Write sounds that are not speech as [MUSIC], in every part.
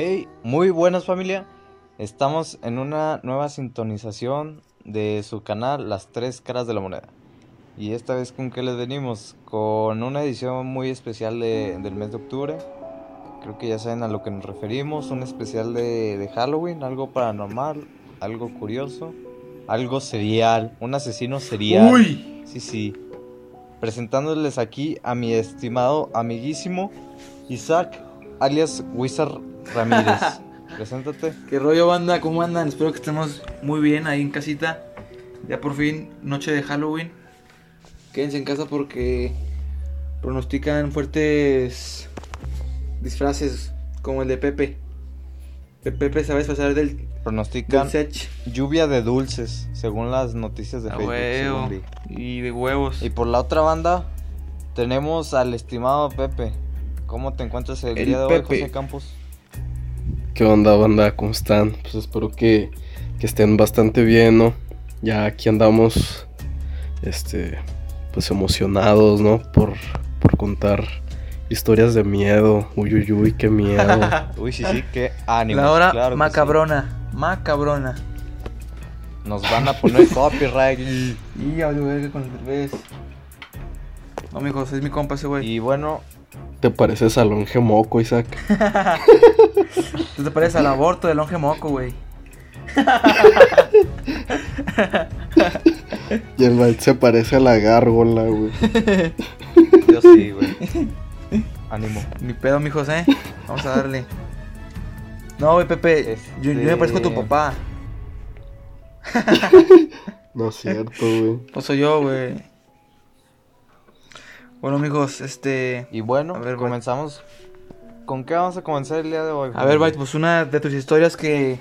Hey, muy buenas familia. Estamos en una nueva sintonización de su canal Las Tres Caras de la Moneda. Y esta vez con qué les venimos? Con una edición muy especial de- del mes de octubre. Creo que ya saben a lo que nos referimos. Un especial de, de Halloween, algo paranormal, algo curioso, algo serial, un asesino serial. Uy. Sí, sí. Presentándoles aquí a mi estimado amiguísimo Isaac, alias Wizard Ramírez. [LAUGHS] Preséntate. ¿Qué rollo banda? ¿Cómo andan? Espero que estemos muy bien ahí en casita. Ya por fin, noche de Halloween. Quédense en casa porque pronostican fuertes disfraces como el de Pepe. Pe- Pepe se va a disfrazar del, Pronostican lluvia de dulces, según las noticias de A Facebook. huevo. según vi. Y de huevos. Y por la otra banda, tenemos al estimado Pepe. ¿Cómo te encuentras el, El día de hoy, Pepe. José Campos? ¿Qué onda, banda? ¿Cómo están? Pues espero que, que estén bastante bien, ¿no? Ya aquí andamos, este, pues emocionados, ¿no? Por, por contar historias de miedo. Uy, uy, uy, qué miedo. [LAUGHS] Uy, sí, sí, qué ánimo. la hora claro que sí. macabrona. Macabrona. Nos van a poner [LAUGHS] copyright. Y ya con el revés. No, mijos, es mi compa ese güey. Y bueno, ¿Te pareces al longe moco, Isaac? [LAUGHS] Tú te pareces al aborto del longe moco, güey. Y el Mike se parece a la gárgola, güey. [LAUGHS] yo sí, güey. Ánimo. Ni pedo, mijos, ¿eh? Vamos a darle. No, güey, Pepe. Yo, yo me parezco a tu Este- papá. [LAUGHS] No es cierto, güey. No soy yo, güey. Bueno, mijos, este. Y bueno, A ver, comenzamos. ¿Con qué vamos a comenzar el día de hoy? A ver, Byte, pues una de tus historias que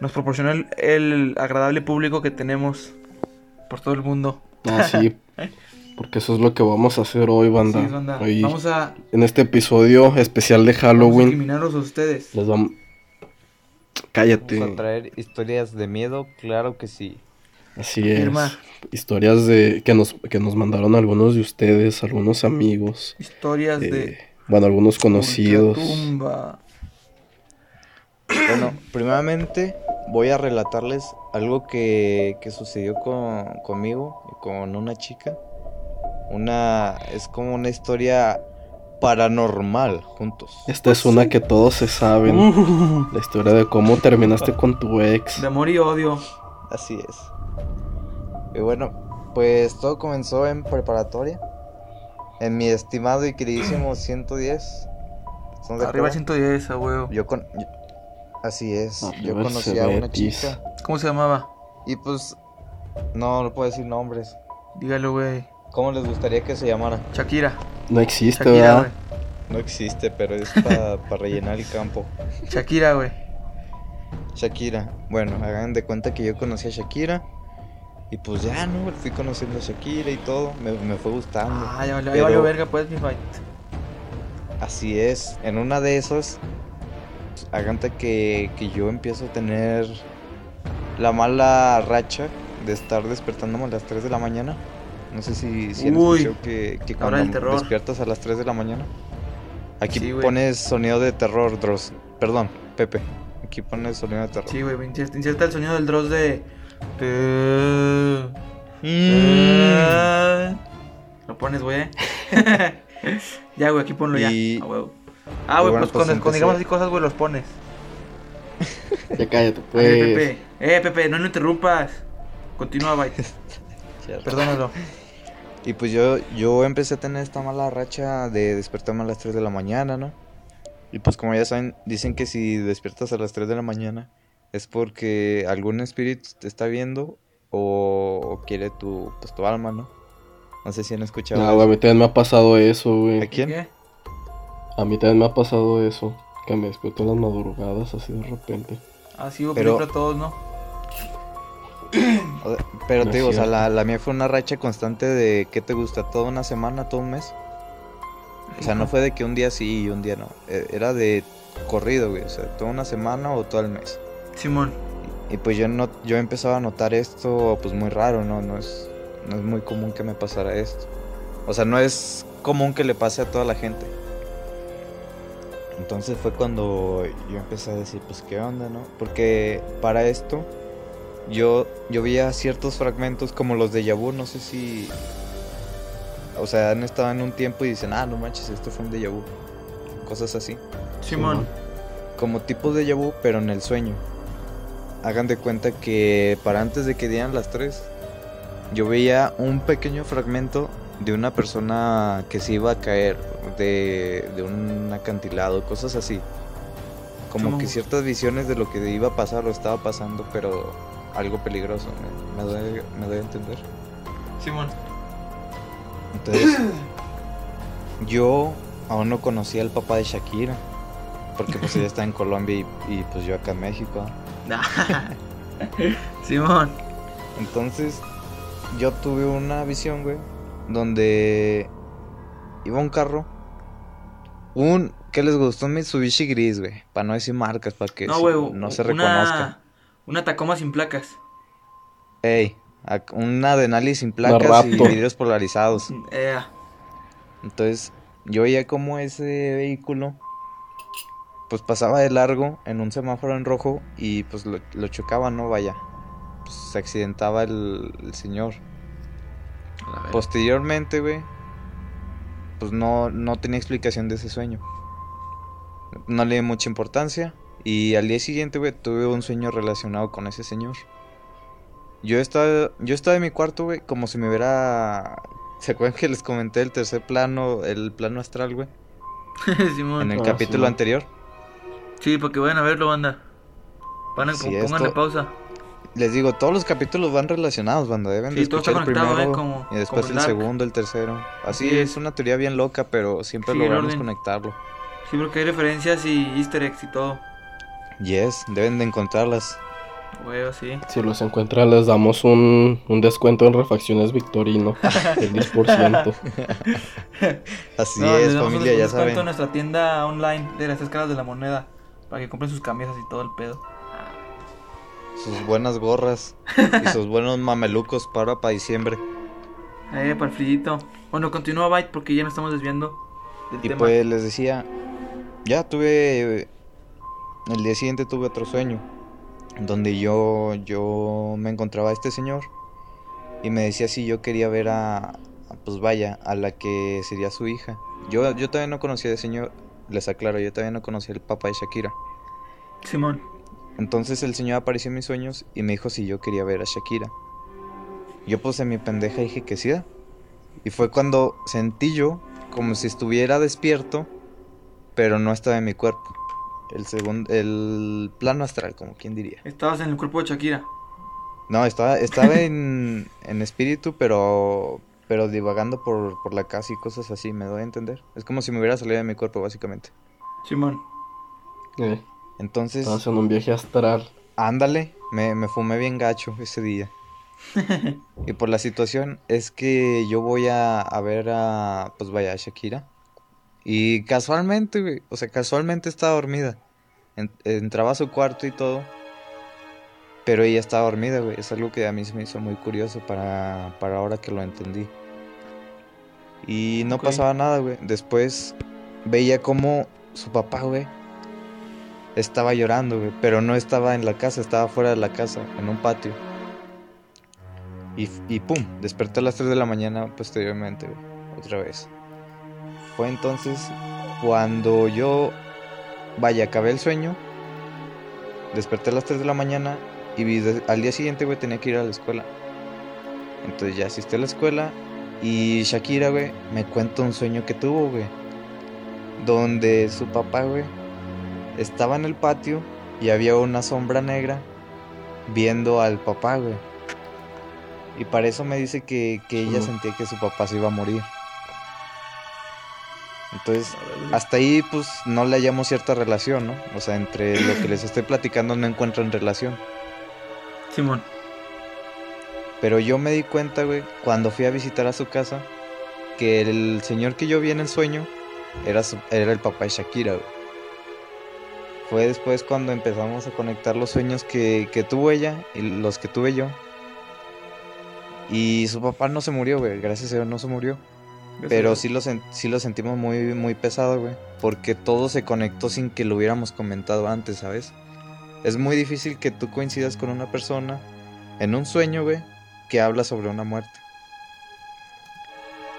nos proporcionó el, el agradable público que tenemos por todo el mundo. Ah, sí. [LAUGHS] Porque eso es lo que vamos a hacer hoy, banda. Sí, banda. Hoy, Vamos a, en este episodio especial de vamos a Halloween, a ustedes. les vamos... Vamos Cállate. a traer historias de miedo, claro que sí. Así es. Historias de que nos, que nos mandaron algunos de ustedes, algunos amigos, Historias eh, de. bueno, algunos conocidos. Ultratumba. [CLEARS THROAT] Bueno, primeramente voy a relatarles algo que, que sucedió con, conmigo y con una chica. Una. Es como una historia paranormal juntos. Esta es una que todos se saben. Uh, La historia de cómo terminaste con tu ex. de amor y odio. Así es. Y bueno, pues todo comenzó en preparatoria. En mi estimado y queridísimo [CLEARS THROAT] 110. ¿Están de Arriba acuerdo? 110, a huevo. Yo con. yo- Así es. Arriba Yo el conocí a una chica. ¿Cómo se llamaba? Y pues. No, no puedo decir nombres. Dígalo, güey. ¿Cómo les gustaría que se llamara? Shakira. No existe, Shakira. No existe, pero es para rellenar el campo. Shakira, güey. Shakira. Bueno, hagan de cuenta que yo conocí a Shakira. Y pues ya, ¿no? Fui conociendo a Shakira y todo. Me, me fue gustando. Ah, ya valió, Pero- verga, pues, mi fight. Así es. En una de esas, hagan de que, que yo empiezo a tener la mala racha de estar despertándome a las 3 de la mañana. No sé si, si Uy, que, que cuando despiertas a las 3 de la mañana. Aquí Sí, pones sonido de terror, Dross. Perdón, Pepe. Aquí pones sonido de terror. Sí, güey, inserta el sonido del Dross de. Mm. Lo pones, güey. [LAUGHS] ya, güey, aquí ponlo Y- ya. Ah, güey, bueno, pues, pues cuando, cuando digamos así cosas, güey, los pones. [LAUGHS] Ya cállate, pues. Pepe. Eh, Pepe, no lo interrumpas. Continúa, bye. [LAUGHS] Perdónalo. Y pues yo, yo empecé a tener esta mala racha de despertarme a las 3 de la mañana, ¿no? Y pues como ya saben, dicen que si despiertas a las 3 de la mañana es porque algún espíritu te está viendo o, o quiere tu, pues, tu alma, ¿no? No sé si han escuchado. No, eso. güey, a mí también me ha pasado eso, ¿A güey. quién? ¿Qué? A mí también me ha pasado eso. Que me despierto en las madrugadas así de repente. Ah, sí, güey, Pero- película todos, ¿no? O sea, Pero No te es digo, o sea, la, la mía fue una racha constante de, ¿qué te gusta? ¿Toda una semana, todo un mes? O sea, no fue de que un día sí y un día no. E- Era de corrido, güey. O sea, toda una semana o todo el mes. Simón. Y pues yo no, yo empezaba a notar esto pues muy raro, ¿no? No es, no es muy común que me pasara esto. O sea, no es común que le pase a toda la gente. Entonces fue cuando yo empecé a decir, pues qué onda, ¿no? Porque para esto yo, yo veía ciertos fragmentos como los de Yabu, no sé si... O sea, han estado en un tiempo y dicen, ah, no manches, esto fue un déjà vu. Cosas así. Simón. Como tipo de vu, pero en el sueño. Hagan de cuenta que para antes de que dieran las 3, yo veía un pequeño fragmento de una persona que se iba a caer de, de un acantilado, cosas así. Como que ciertas visiones de lo que iba a pasar o estaba pasando, pero algo peligroso, me, me doy, me doy a entender. Simón. Entonces, [CLEARS THROAT] yo aún no conocía al papá de Shakira, porque pues ella está en Colombia y, y, pues yo acá en México. [LAUGHS] Simón. Entonces, yo tuve una visión, güey, donde iba un carro, un, ¿qué les gustó? Un Mitsubishi gris, güey, para no decir marcas, para que No, si- güey. no se una- reconozca. Una Tacoma sin placas. Ey, una Denali sin placas y vidrios polarizados. Eh, Entonces, yo veía como ese vehículo, pues pasaba de largo en un semáforo en rojo y pues lo, lo chocaba, ¿no? Vaya, pues se accidentaba el, el señor. Posteriormente, güey, pues no, no tenía explicación de ese sueño. No le di mucha importancia y al día siguiente, güey, tuve un sueño relacionado con ese señor. Yo estaba, yo estaba en mi cuarto, güey, como si me hubiera... ¿Se acuerdan que les comenté el tercer plano, el plano astral, güey? [LAUGHS] Simón. En el Ah, capítulo anterior. Sí, porque vayan a verlo, banda. Van a, Sí, pónganle esto- pausa. Les digo, todos los capítulos van relacionados, banda. Deben de Sí, todo está escuchar el conectado, primero ¿eh? Como- y después como el segundo, el tercero. Así es una teoría bien loca, pero siempre logramos conectarlo. Sí, porque hay referencias y easter eggs y todo. Yes, deben de encontrarlas. Güey, sí. Si los encuentran, les damos un, un descuento en refacciones Victorino [LAUGHS] del 10%. [LAUGHS] Así No, les es, un familia, ya descuento en saben. nuestra tienda online de las tres caras de la moneda. Para que compren sus camisas y todo el pedo. Sus buenas gorras y sus [LAUGHS] buenos mamelucos para para diciembre. Eh, para el frillito. Bueno, continúa Byte porque ya nos estamos desviando del Y tema. pues les decía, ya tuve, el día siguiente tuve otro sueño, donde yo, yo me encontraba a este señor y me decía si yo quería ver a, pues vaya, a la que sería su hija. Yo, yo todavía no conocía al señor, les aclaro, yo todavía no conocía al papá de Shakira. Simón. Entonces el señor apareció en mis sueños y me dijo si yo quería ver a Shakira. Yo en mi pendeja dije que sí. Y fue cuando sentí yo como si estuviera despierto, pero no estaba en mi cuerpo. El segundo, el plano astral, como quien diría. Estabas en el cuerpo de Shakira. No, estaba, estaba en, en espíritu, pero, pero divagando por, por la casa y cosas así, me doy a entender. Es como si me hubiera salido de mi cuerpo, básicamente. Simón. Eh, Entonces, estamos en un viaje astral. Ándale, me, me fumé bien gacho ese día. [LAUGHS] y por la situación es que yo voy a, a ver a, pues vaya, a Shakira. Y casualmente, güey, o sea, casualmente estaba dormida. En- entraba a su cuarto y todo. Pero ella estaba dormida, güey. Es algo que a mí se me hizo muy curioso para, para ahora que lo entendí. Y no pasaba nada, güey. Después veía como su papá, güey, estaba llorando, güey, pero no estaba en la casa, estaba fuera de la casa, en un patio. Y, y pum, desperté a las 3 de la mañana posteriormente, güey, otra vez. Fue entonces cuando yo, vaya, acabé el sueño, desperté a las 3 de la mañana y al día siguiente, güey, tenía que ir a la escuela. Entonces ya asistí a la escuela y Shakira, güey, me cuenta un sueño que tuvo, güey. Donde su papá, güey, estaba en el patio y había una sombra negra viendo al papá, güey. Y para eso me dice que, que ella sentía que su papá se iba a morir. Entonces, hasta ahí pues no le hallamos cierta relación, ¿no? O sea, entre lo que les estoy platicando no encuentran relación. Simón. Pero yo me di cuenta, güey, cuando fui a visitar a su casa, que el señor que yo vi en el sueño era, su- era el papá de Shakira, güey. Fue después cuando empezamos a conectar los sueños que, que tuvo ella y los que tuve yo. Y su papá no se murió, güey, gracias a Dios no se murió. Pero sí lo, sí lo sentimos muy, muy pesado, güey. Porque todo se conectó sin que lo hubiéramos comentado antes, ¿sabes? Es muy difícil que tú coincidas con una persona en un sueño, güey, que habla sobre una muerte.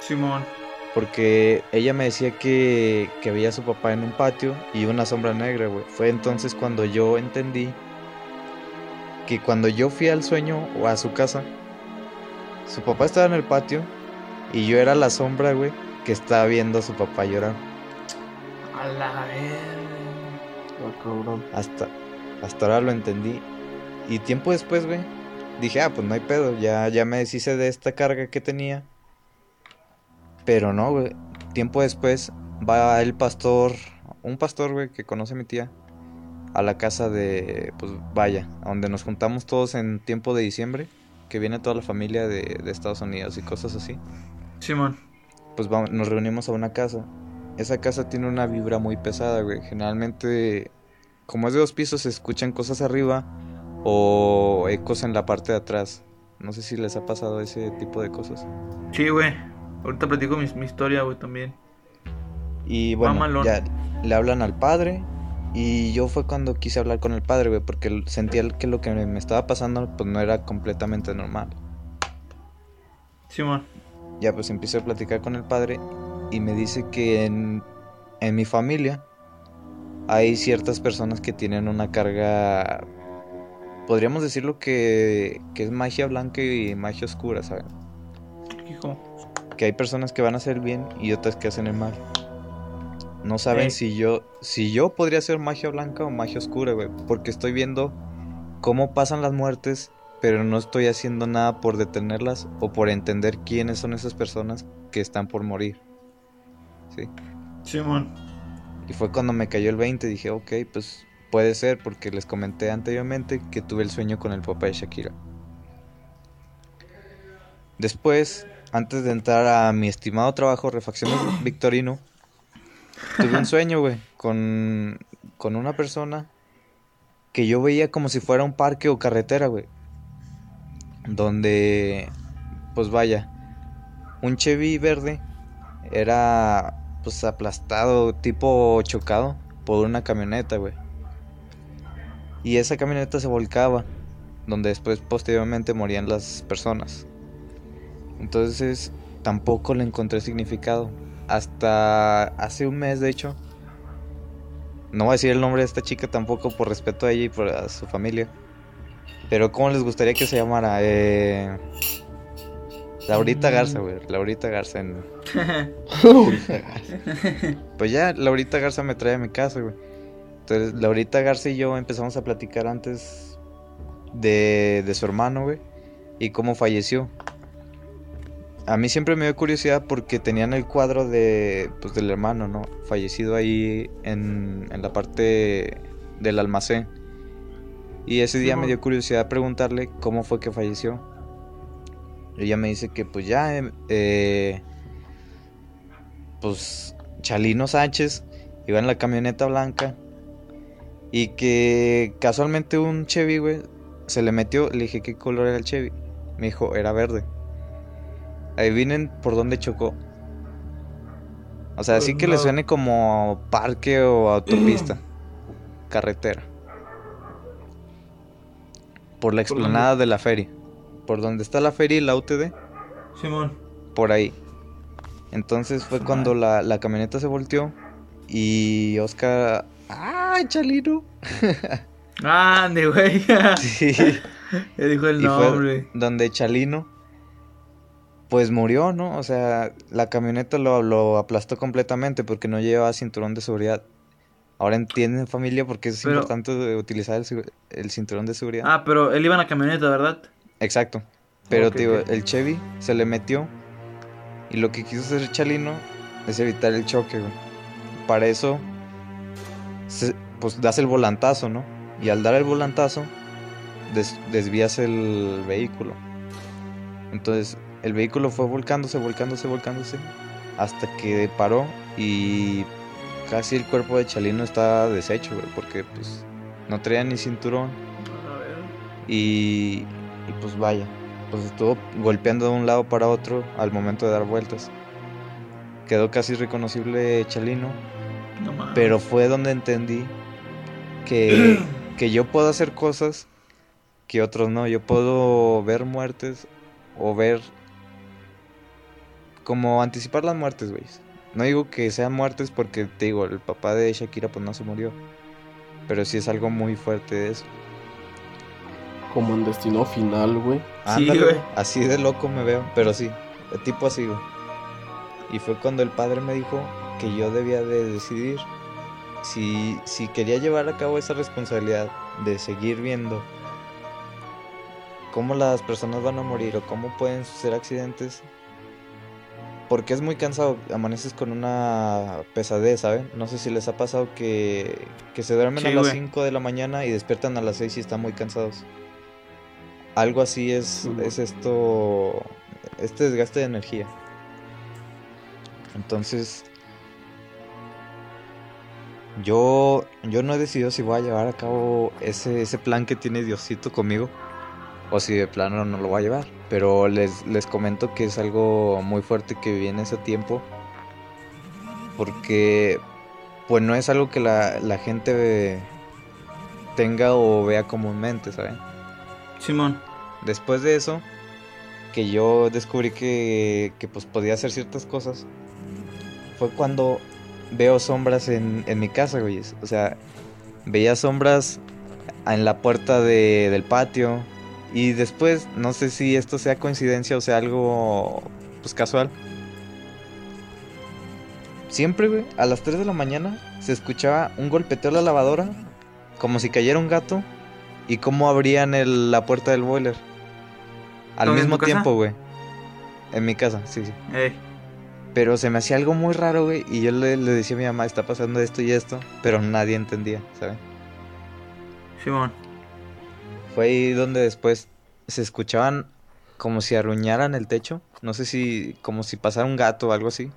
Simón. Porque ella me decía que, que veía a su papá en un patio y una sombra negra, güey. Fue entonces cuando yo entendí que cuando yo fui al sueño o a su casa, su papá estaba en el patio y yo era la sombra, güey, que estaba viendo a su papá llorar. A la cabrón. Hasta, hasta ahora lo entendí. Y tiempo después, güey, dije, ah, pues no hay pedo, ya, ya me deshice de esta carga que tenía. Pero no, güey. Tiempo después va el pastor, un pastor, güey, que conoce a mi tía, a la casa de, pues vaya, donde nos juntamos todos en tiempo de diciembre, que viene toda la familia de, de Estados Unidos y cosas así. Simón. Pues vamos, nos reunimos a una casa. Esa casa tiene una vibra muy pesada, güey. Generalmente, como es de dos pisos, se escuchan cosas arriba o ecos en la parte de atrás. No sé si les ha pasado ese tipo de cosas. Sí, güey. Ahorita platico mi, mi historia, güey, también. Y bueno, ya le hablan al padre. Y yo fue cuando quise hablar con el padre, güey, porque sentía que lo que me estaba pasando pues no era completamente normal. Simón. Ya pues empecé a platicar con el padre y me dice que en, en mi familia hay ciertas personas que tienen una carga, podríamos decirlo que, que es magia blanca y magia oscura, ¿saben? Hijo. Que hay personas que van a hacer bien y otras que hacen el mal. No saben Ey. si yo si yo podría hacer magia blanca o magia oscura, güey, porque estoy viendo cómo pasan las muertes, pero no estoy haciendo nada por detenerlas o por entender quiénes son esas personas que están por morir. Sí. Simón. Y fue cuando me cayó el 20, dije, ok, pues puede ser, porque les comenté anteriormente que tuve el sueño con el papá de Shakira. Después, antes de entrar a mi estimado trabajo, Refacciones [CLEARS THROAT] Victorino, tuve un sueño, güey, con, con una persona que yo veía como si fuera un parque o carretera, güey. Donde, pues vaya, un Chevy verde era pues aplastado, tipo chocado por una camioneta, güey. Y esa camioneta se volcaba, donde después posteriormente morían las personas. Entonces tampoco le encontré significado. Hasta hace un mes, de hecho. No voy a decir el nombre de esta chica tampoco por respeto a ella y por a su familia. Pero ¿cómo les gustaría que se llamara? Eh... Laurita Garza, güey. Laurita Garza. en- [LAUGHS] [LAUGHS] Pues ya, Laurita Garza me trae a mi casa, güey. Entonces, Laurita Garza y yo empezamos a platicar antes de, de su hermano, güey. Y cómo falleció. A mí siempre me dio curiosidad porque tenían el cuadro de, pues, del hermano, ¿no? Fallecido ahí en, en la parte del almacén. Y ese día me dio curiosidad preguntarle cómo fue que falleció. Ella me dice que pues ya, em, eh, pues Chalino Sánchez iba en la camioneta blanca y que casualmente un Chevy, güey, se le metió. Le dije qué color era el Chevy. Me dijo, era verde. Adivinen por dónde chocó. O sea, así Pues que le suene como parque o autopista. [CLEARS THROAT] carretera. Por la explanada de la feria. Por donde está la feria y la UTD. Simón. Por ahí. Entonces fue cuando la, la camioneta se volteó. Y Oscar. ¡Ay, Chalino! Ande, güey. [LAUGHS] Sí. [LAUGHS] Ya dijo el Y fue nombre. donde Chalino, pues murió, ¿no? O sea, la camioneta lo, lo aplastó completamente porque no llevaba cinturón de seguridad. Ahora entienden familia porque es Pero- importante utilizar el, cinturón de seguridad. Ah, pero él iba en la camioneta, ¿verdad? Exacto. Pero ok. el Chevy se le metió y lo que quiso hacer Chalino es evitar el choque, güey. Para eso, se- pues das el volantazo, ¿no? Y al dar el volantazo, des- desvías el vehículo. Entonces, el vehículo fue volcándose, volcándose, volcándose, hasta que paró y casi el cuerpo de Chalino estaba deshecho, güey, porque pues no traía ni cinturón. Y, y pues vaya, pues estuvo golpeando de un lado para otro al momento de dar vueltas. quedó casi reconocible Chalino. No mames. Pero fue donde entendí que, [CLEARS THROAT] que yo puedo hacer cosas que otros no. Yo puedo ver muertes o ver como anticipar las muertes, güey. No digo que sean muertes porque te digo, el papá de Shakira pues no se murió. Pero sí es algo muy fuerte de eso. Como en Destino Final, güey. Sí, güey. Así de loco me veo, pero sí, de tipo así, güey. Y fue cuando el padre me dijo que yo debía de decidir si, si quería llevar a cabo esa responsabilidad de seguir viendo cómo las personas van a morir o cómo pueden suceder accidentes. Porque es muy cansado, amaneces con una pesadez, ¿saben? No sé si les ha pasado que, que se duermen Sí, a las güey. 5 de la mañana y despiertan a las 6 y están muy cansados. Algo así es, es esto, este desgaste de energía. Entonces, yo, yo no he decidido si voy a llevar a cabo ese, ese plan que tiene Diosito conmigo o si de plano no lo voy a llevar. Pero les, les comento que es algo muy fuerte que viví en ese tiempo. Porque pues no es algo que la, la gente ve- tenga o vea comúnmente, ¿saben? Simón. Después de eso, que yo descubrí que, que pues podía hacer ciertas cosas, fue cuando veo sombras en, en mi casa, güey. O sea, veía sombras en la puerta de- del patio. Y después, no sé si esto sea coincidencia o sea algo pues casual. Siempre, güey, a las 3 de la mañana se escuchaba un golpeteo a la lavadora, como si cayera un gato, y cómo abrían el- la puerta del boiler. Al ¿Dónde, en mismo tiempo, güey. En mi casa, sí, sí. Pero se me hacía algo muy raro, güey. Y yo le, le decía a mi mamá, está pasando esto y esto. Pero nadie entendía, ¿sabes? Simón. Fue ahí donde después se escuchaban como si arruñaran el techo. No sé si, como si pasara un gato o algo así.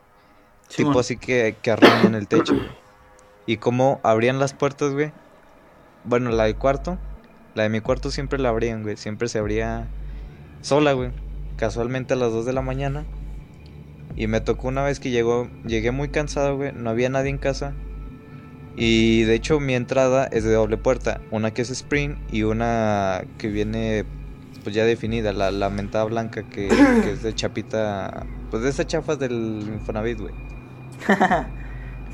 Simón. Tipo así que, que arruñan el techo. Y cómo abrían las puertas, güey. Bueno, la del cuarto. La de mi cuarto siempre la abrían, güey. Siempre se abría sola, güey. Casualmente a las 2 de la mañana. Y me tocó una vez que llegó, llegué muy cansado, güey. No había nadie en casa. Y de hecho mi entrada es de doble puerta. Una que es sprint y una que viene pues ya definida. La, la mentada blanca que, que es de chapita. Pues de esas chafas del Infonavit, güey. [LAUGHS]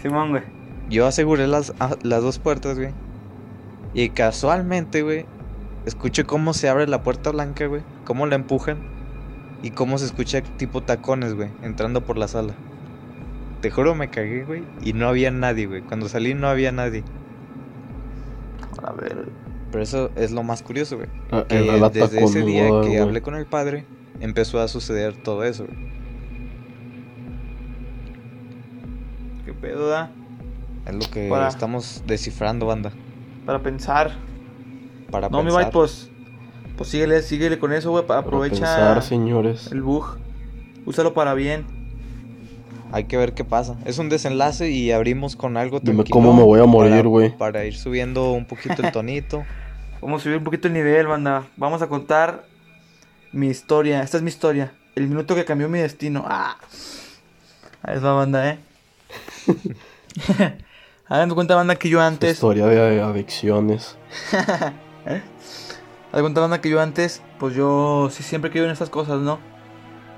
Simón, güey. Yo aseguré las, a- las dos puertas, güey. Y casualmente, güey, escuché cómo se abre la puerta blanca, güey. Cómo la empujan. Y cómo se escucha tipo tacones, güey, entrando por la sala. Te juro, me cagué, güey. Y no había nadie, güey. Cuando salí no había nadie. A ver. Pero eso es lo más curioso, güey. Ah, Que desde ese día que hablé con el padre, empezó a suceder todo eso, güey. ¿Qué pedo da? Es lo que Para- estamos descifrando, banda. Para pensar. Para no, mi pensar. bye, pues. Pues síguele, síguele con eso, güey. Aprovecha pensar, señores. el bug. Úsalo para bien. Hay que ver qué pasa. Es un desenlace y abrimos con algo Dime cómo me voy a morir, güey. Para ir subiendo un poquito el [LAUGHS] tonito. Vamos a subir un poquito el nivel, banda. Vamos a contar mi historia. Esta es mi historia. El minuto que cambió mi destino. Ah. Ahí es la banda, eh. [LAUGHS] [LAUGHS] Hagan cuenta, banda, que yo antes. Historia de adicciones. Cuenta, banda, que yo antes, pues yo sí siempre creo en estas cosas, ¿no?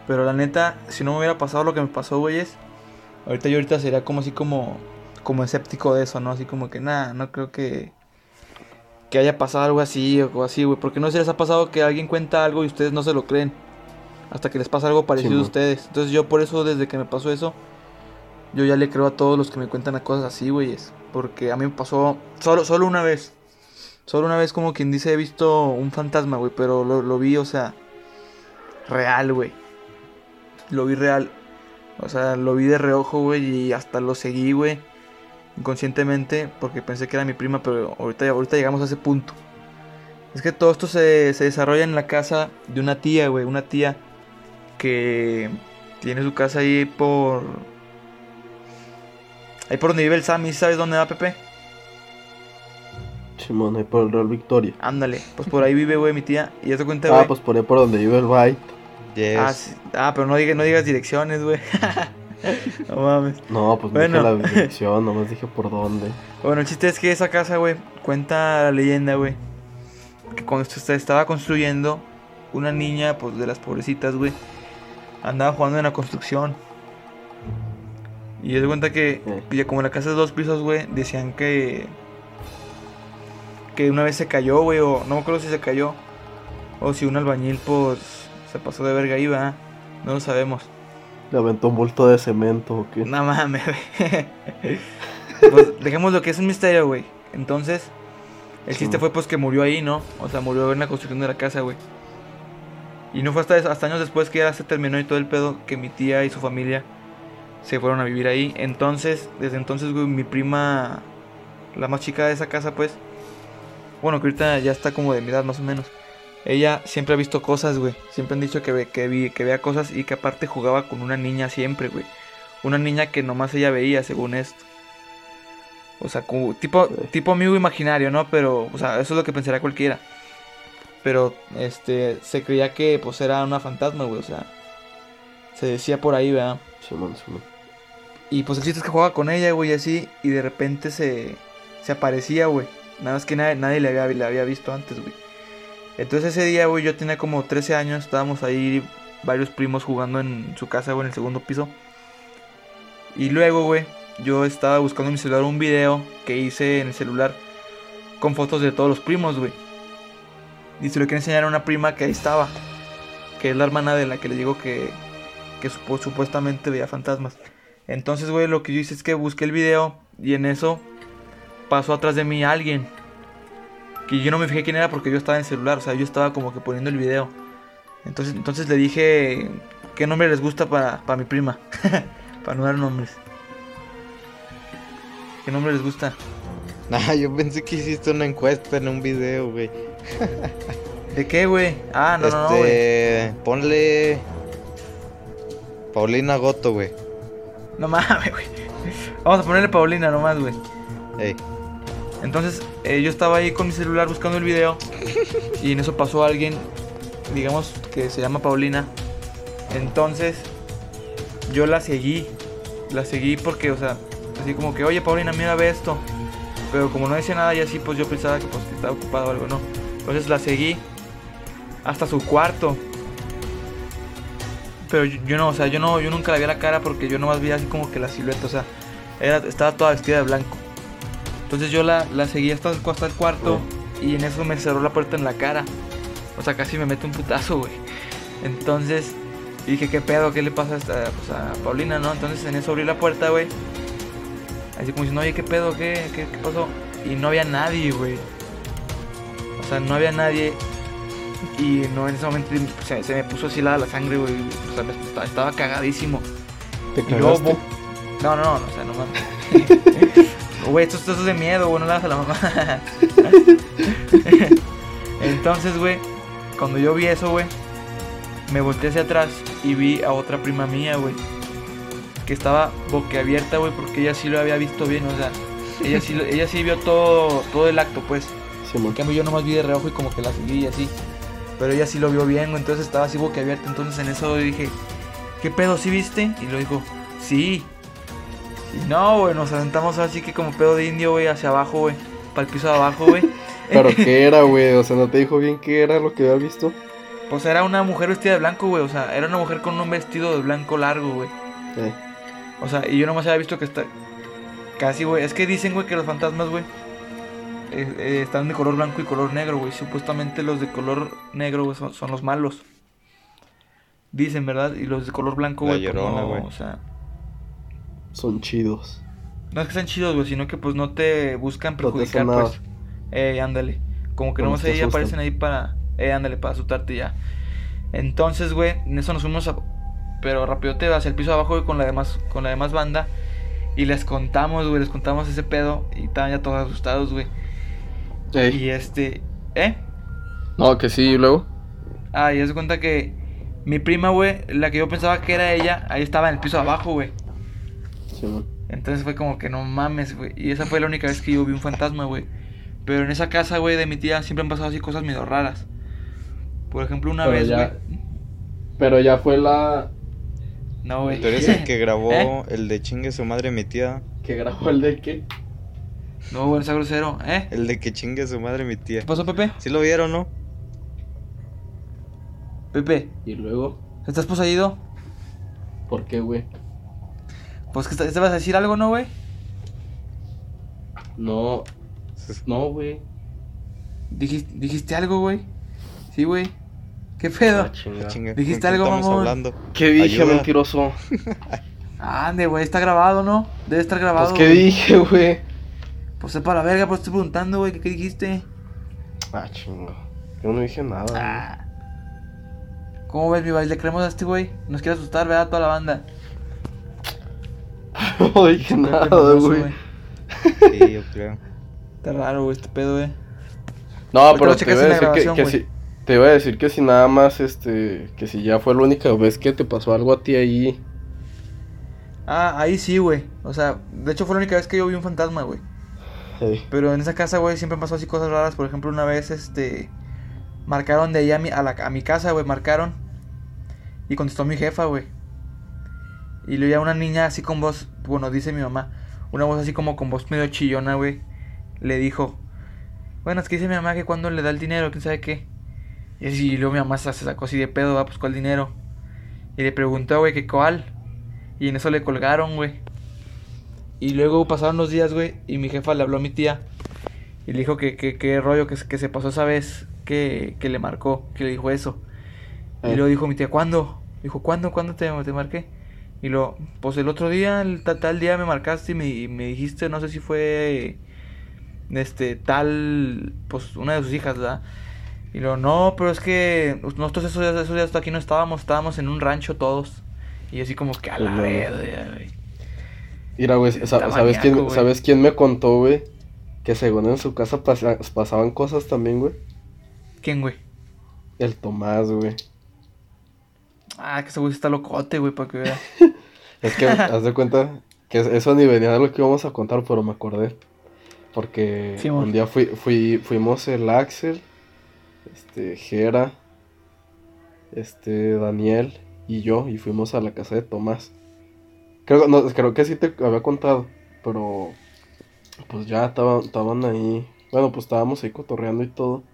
Pero la neta, si no me hubiera pasado lo que me pasó, güeyes, ahorita yo ahorita sería como así como, como escéptico de eso, ¿no? Así como que nada, no creo que, que haya pasado algo así o algo así, güey. Porque no se les ha pasado que alguien cuenta algo y ustedes no se lo creen. Hasta que les pasa algo parecido a ustedes. Entonces yo por eso, desde que me pasó eso, yo ya le creo a todos los que me cuentan a cosas así, güeyes. Porque a mí me pasó solo, solo una vez. Solo una vez, como quien dice, he visto un fantasma, güey. Pero lo, lo vi, o sea, real, güey. Lo vi real. O sea, lo vi de reojo, güey. Y hasta lo seguí, güey. Inconscientemente. Porque pensé que era mi prima. Pero ahorita, ahorita llegamos a ese punto. Es que todo esto se, se desarrolla en la casa de una tía, güey. Una tía que tiene su casa ahí por. Ahí por donde vive el Sammy, ¿sabes dónde va Pepe? Simón, ahí por el Real Victoria. Ándale, pues por ahí vive, güey, mi tía. Y ya te cuenta, Ah, güey. pues por ahí por donde vive el Byte. Yes. Ah, sí. Ah, pero no digas, no digas direcciones, güey. [LAUGHS] no mames. No, pues no dije la dirección, nomás dije por dónde. Bueno, el chiste es que esa casa, güey, cuenta la leyenda, güey. Que cuando se estaba construyendo, una niña, pues de las pobrecitas, güey, andaba jugando en la construcción. Y es de cuenta que, ya como la casa es de dos pisos, güey, decían que. Que una vez se cayó, güey, o no me acuerdo si se cayó. O si un albañil, pues, se pasó de verga ahí, va. No lo sabemos. Le aventó un bulto de cemento o qué. No mames, güey. [LAUGHS] pues dejemos lo que es un misterio, güey. Entonces, el Sí. chiste fue pues que murió ahí, ¿no? O sea, murió en la construcción de la casa, güey. Y no fue hasta, hasta años después que ya se terminó y todo el pedo que mi tía y su familia se fueron a vivir ahí. Entonces, desde entonces, güey, mi prima, la más chica de esa casa, pues, bueno, que ahorita ya está como de mi edad más o menos. Ella siempre ha visto cosas, güey. Siempre han dicho que, ve, que, vi, que vea cosas y que aparte jugaba con una niña siempre, güey. Una niña que nomás ella veía, según esto. O sea, como tipo, Sí. tipo amigo imaginario, ¿no? Pero, o sea, eso es lo que pensaría cualquiera. Pero, este, se creía que, pues, era una fantasma, güey. O sea, se decía por ahí, ¿verdad? Simón, Simón. Y pues el chiste es que jugaba con ella, güey, así. Y de repente se, se aparecía, güey. Nada más que nadie, nadie le, había, le había visto antes, güey. Entonces ese día, güey, yo tenía como 13 años. Estábamos ahí varios primos jugando en su casa, güey, en el segundo piso. Y luego, güey, yo estaba buscando en mi celular un video que hice en el celular con fotos de todos los primos, güey. Y se lo quería enseñar a una prima que ahí estaba. Que es la hermana de la que le digo que, que supuestamente veía fantasmas. Entonces, güey, lo que yo hice es que busqué el video y en eso pasó atrás de mí alguien. Que yo no me fijé quién era porque yo estaba en el celular, o sea, yo estaba como que poniendo el video. Entonces, entonces le dije qué nombre les gusta para, para mi prima. [LAUGHS] para no dar nombres. ¿Qué nombre les gusta? [LAUGHS] Ah, yo pensé que hiciste una encuesta en un video, güey. [LAUGHS] ¿De qué, güey? Ah, no, no, no, güey. este, ponle Paulina Goto, güey. No mames, güey. Vamos a ponerle Paulina nomás, güey. Entonces, eh, yo estaba ahí con mi celular buscando el video. Y en eso pasó alguien, digamos que se llama Paulina. Entonces, yo la seguí. La seguí porque, o sea, así como que, oye Paulina, mira, ve esto. Pero como no decía nada y así, pues yo pensaba que, pues, que estaba ocupado o algo, ¿no? Entonces la seguí hasta su cuarto. Pero yo, no, o sea, yo no, yo nunca la vi a la cara porque yo nomás vi así como que la silueta, o sea, estaba toda vestida de blanco. Entonces yo la, la seguí hasta, el- hasta el cuarto y en eso me cerró la puerta en la cara. O sea, casi me mete un putazo, güey. Entonces dije, ¿qué pedo? ¿Qué le pasa a, esta, pues, a Paulina, no? Entonces en eso abrí la puerta, güey. Así como diciendo, oye, ¿qué pedo? ¿Qué, qué, qué pasó? Y no había nadie, güey. O sea, no había nadie. Y no en ese momento se, se me puso así la, la sangre, güey. O sea, estaba, estaba cagadísimo. ¿Te cagaste? bo- no, no, no, o sea, no mames. [LAUGHS] Güey, esto, esto es de miedo, güey, no le hagas a la mamá. [LAUGHS] Entonces, güey, cuando yo vi eso, güey, me volteé hacia atrás y vi a otra prima mía, güey. Que estaba boquiabierta, güey, porque ella sí lo había visto bien, o sea, ella sí, ella sí vio todo, todo el acto, pues. Simón. En cambio yo nomás vi de reojo y como que la seguí y así. Pero ella sí lo vio bien, güey, entonces estaba así boquiabierta. Entonces en eso dije, ¿qué pedo, sí viste? Y lo dijo, sí. Y no, güey, nos aventamos así que como pedo de indio, güey, hacia abajo, güey. Para el piso de abajo, güey. [LAUGHS] ¿Pero qué era, güey? O sea, ¿no te dijo bien qué era lo que había visto? Pues era una mujer vestida de blanco, güey. O sea, era una mujer con un vestido de blanco largo, güey. Eh, O sea, y yo nomás había visto que está... Casi, güey. Es que dicen, güey, que los fantasmas, güey, eh, eh, están de color blanco y color negro, güey. Supuestamente los de color negro, güey, son, son los malos. Dicen, ¿verdad? Y los de color blanco, La güey, pues no, o sea... son chidos. No es que sean chidos, güey, sino que pues no te buscan No te perjudicar, pues. Eh, ándale. Como que Nomás nomás te ahí asustan. aparecen ahí para... Eh, ándale, para asustarte ya. Entonces, güey, en eso nos fuimos a... Pero rapidote hacia el piso de abajo, güey, con la demás, con la demás banda. Y les contamos, güey, les contamos ese pedo. Y estaban ya todos asustados, güey. Y este... ¿Eh? No, que sí, y luego. Ah, y haz de cuenta que... Mi prima, güey, la que yo pensaba que era ella, ahí estaba en el piso abajo, güey. Entonces fue como que no mames, güey. Y esa fue la única vez que yo vi un fantasma, güey. Pero en esa casa, güey, de mi tía siempre han pasado así cosas medio raras. Por ejemplo, una Pero vez, ya- güey. Pero ya fue la. No, güey. Tú eres el que grabó [LAUGHS] ¿Eh? el de chingue su madre mi tía. ¿Que grabó el de qué? No, güey, sea grosero. ¿Eh? El de que chingue su madre mi tía. ¿Qué pasó, Pepe? ¿Sí lo vieron, no? Pepe, Y luego, ¿estás poseído? ¿por qué, güey? Pues que te vas a decir algo, ¿no, güey? No, no, güey. Dijiste, dijiste algo, güey. Sí, güey. ¿Qué pedo? Ah, chinga. Ah, chinga, ¿Dijiste ¿con quién algo, mamón? hablando? ¿Qué dije, Ayuda. mentiroso? [LAUGHS] Ande, güey, está grabado, ¿no? Debe estar grabado. Pues, ¿qué dije, güey? Pues sepa la verga, pues estoy preguntando, güey, ¿qué, qué dijiste? Ah, chingo. Yo no dije nada. Ah. ¿Cómo ves, mi baile? ¿Le creemos a este güey? Nos quiere asustar, ¿verdad? Toda la banda. [LAUGHS] No dije nada, güey. [LAUGHS] Sí, yo creo. Está raro, güey, este pedo, güey. No, pero te iba a decir que, si... Te iba a decir que si nada más, este... Que si ya fue la única vez que te pasó algo a ti ahí... Ah, ahí sí, güey. O sea, de hecho fue la única vez que yo vi un fantasma, güey. Ey, Pero en esa casa, güey, siempre pasó así cosas raras. Por ejemplo, una vez, este... Marcaron de ahí a mi, a la- a mi casa, güey, marcaron. Y contestó mi jefa, güey. Y luego ya una niña así con voz, bueno, dice mi mamá, una voz así como con voz medio chillona, güey. Le dijo, bueno, es que dice mi mamá que cuando le da el dinero, quién sabe qué. Y, así, y luego mi mamá se sacó así de pedo, va, pues cuál dinero. Y le preguntó, güey, que cuál. Y en eso le colgaron, güey. Y luego pasaron los días, güey, y mi jefa le habló a mi tía. Y le dijo que que rollo que, se- que se pasó esa vez que, que le marcó, que le dijo eso. Y Eh. luego dijo mi tía, ¿cuándo? Dijo, ¿cuándo? ¿Cuándo te, te marqué? Y luego, pues el otro día, el tal día me marcaste y me, y me dijiste, no sé si fue, este, tal, pues una de sus hijas, ¿verdad? Y luego, no, pero es que nosotros esos días, esos días hasta aquí no estábamos, estábamos en un rancho todos. Y así como que a la verga, güey. Mira, güey, ¿sabes, quién, güey. ¿sabes quién me contó, güey? Que según en su casa pasa- pasaban cosas también, güey. ¿Quién, güey? El Tomás, güey. Ah, que ese güey está locote, güey, para que vea. [LAUGHS] Es que, haz de cuenta que eso ni venía de lo que íbamos a contar, pero me acordé. Porque un día fui, fui, fuimos el Axel, este, Jera, este, Daniel y yo, y fuimos a la casa de Tomás. Creo, no, creo que sí te había contado, pero pues ya estaban, estaban ahí, bueno, pues estábamos ahí cotorreando y todo.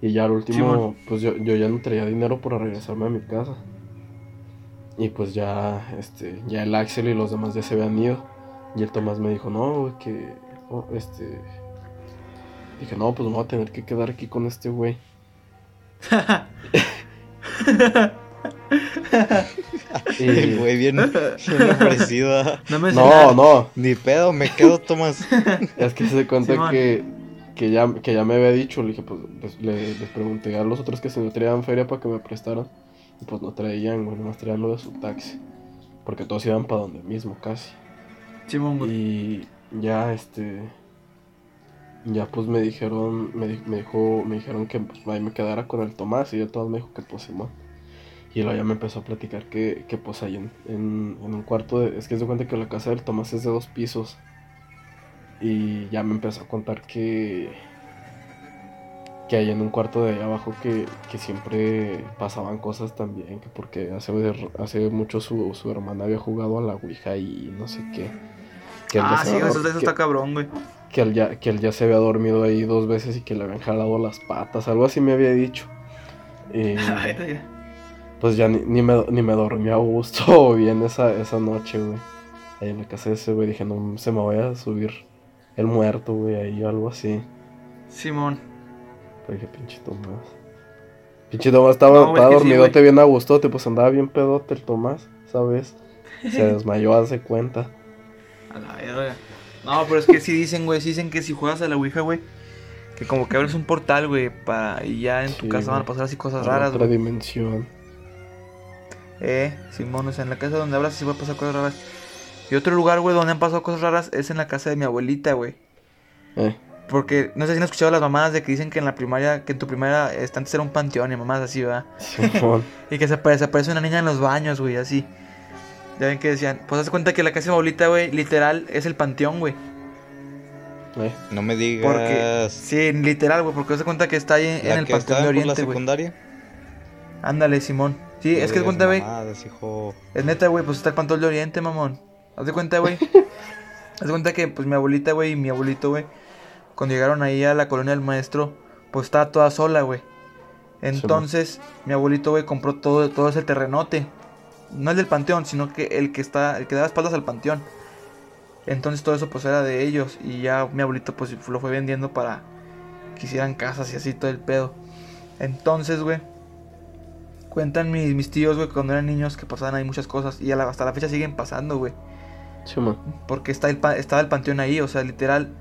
Y ya al último, pues yo, yo ya no traía dinero para regresarme a mi casa. Y pues ya, este, ya el Axel y los demás ya se habían ido. Y el Tomás me dijo, no, güey, que, oh, este... Dije, no, pues me voy a tener que quedar aquí con este güey. Y- [LAUGHS] El güey bien, bien ofrecido. ¿ah? [LAUGHS] No me no, no, Ni pedo, me quedo, Tomás. [LAUGHS] es que se cuenta que, que, ya, que ya me había dicho, le dije, pues, pues, le, les pregunté a los otros que se me traían feria para que me prestaran. Pues no traían, güey, nomás traían lo de su taxi. Porque todos iban para donde mismo, casi. Güey. Y ya este ya pues me dijeron, me, di- me dijo, me dijeron que pues, ahí me quedara con el Tomás y yo todo me dijo que pues Simón. Y luego ya me empezó a platicar que, que pues ahí en, en, en un cuarto de, es que se cuenta que la casa del Tomás es de dos pisos. Y ya me empezó a contar que que ahí en un cuarto de ahí abajo que, que siempre pasaban cosas también, que porque hace, hace mucho su, su hermana había jugado a la Ouija y no sé qué. Que Ah, sí, eso, está cabrón, güey. que él ya, que él ya se había dormido ahí dos veces y que le habían jalado las patas, algo así me había dicho. [LAUGHS] Y pues ya ni, ni me, ni me dormí a gusto [LAUGHS] bien esa, esa noche, güey. Ahí en la casa de ese güey dije, no se me vaya a subir el muerto, güey, ahí o algo así. Simón. Dije, pinche Tomás. Pinche Tomás estaba, No, estaba es sí, dormidote bien a gustote, pues andaba bien pedote el Tomás, ¿sabes? Se [LAUGHS] desmayó, hace cuenta. A la verga. No, pero es que sí dicen, güey, sí dicen que si juegas a la Ouija, güey, que como que abres un portal, güey, para y ya en tu Sí, casa van a pasar así cosas A raras, otra güey. dimensión. Eh, Simón, o sea, en la casa donde abras sí va a pasar cosas raras. Y otro lugar, güey, donde han pasado cosas raras es en la casa de mi abuelita, güey. Eh, Porque no sé si han escuchado las mamadas de que dicen que en la primaria, que en tu primaria este, antes era un panteón y mamadas así, ¿verdad? [LAUGHS] Y que se aparece, aparece una niña en los baños, güey, así. Ya ven que decían, pues haz de cuenta que la casa de mi abuelita, güey, literal, es el panteón, güey. Eh, No me digas. Porque, sí, literal, güey, porque haz de cuenta que está ahí en, ¿La el que panteón de Oriente, güey. secundaria? Ándale, Simón. Sí, es que es cuenta, güey. Es neta, güey, pues está el Panteón de Oriente, mamón. Haz de cuenta, güey. [LAUGHS] Haz de cuenta que, pues, mi abuelita, güey, y mi abuelito, güey, cuando llegaron ahí a la colonia del maestro, pues estaba toda sola, güey. Entonces, mi abuelito, güey, compró todo, todo ese terrenote. No el del panteón, sino que el que está, el que daba espaldas al panteón. Entonces todo eso pues era de ellos. Y ya mi abuelito pues lo fue vendiendo para que hicieran casas y así todo el pedo. Entonces, güey. Cuentan mis, mis tíos, güey, cuando eran niños que pasaban ahí muchas cosas. Y a la- hasta la fecha siguen pasando, güey. Simón. Porque está el, estaba el panteón ahí, o sea, literal.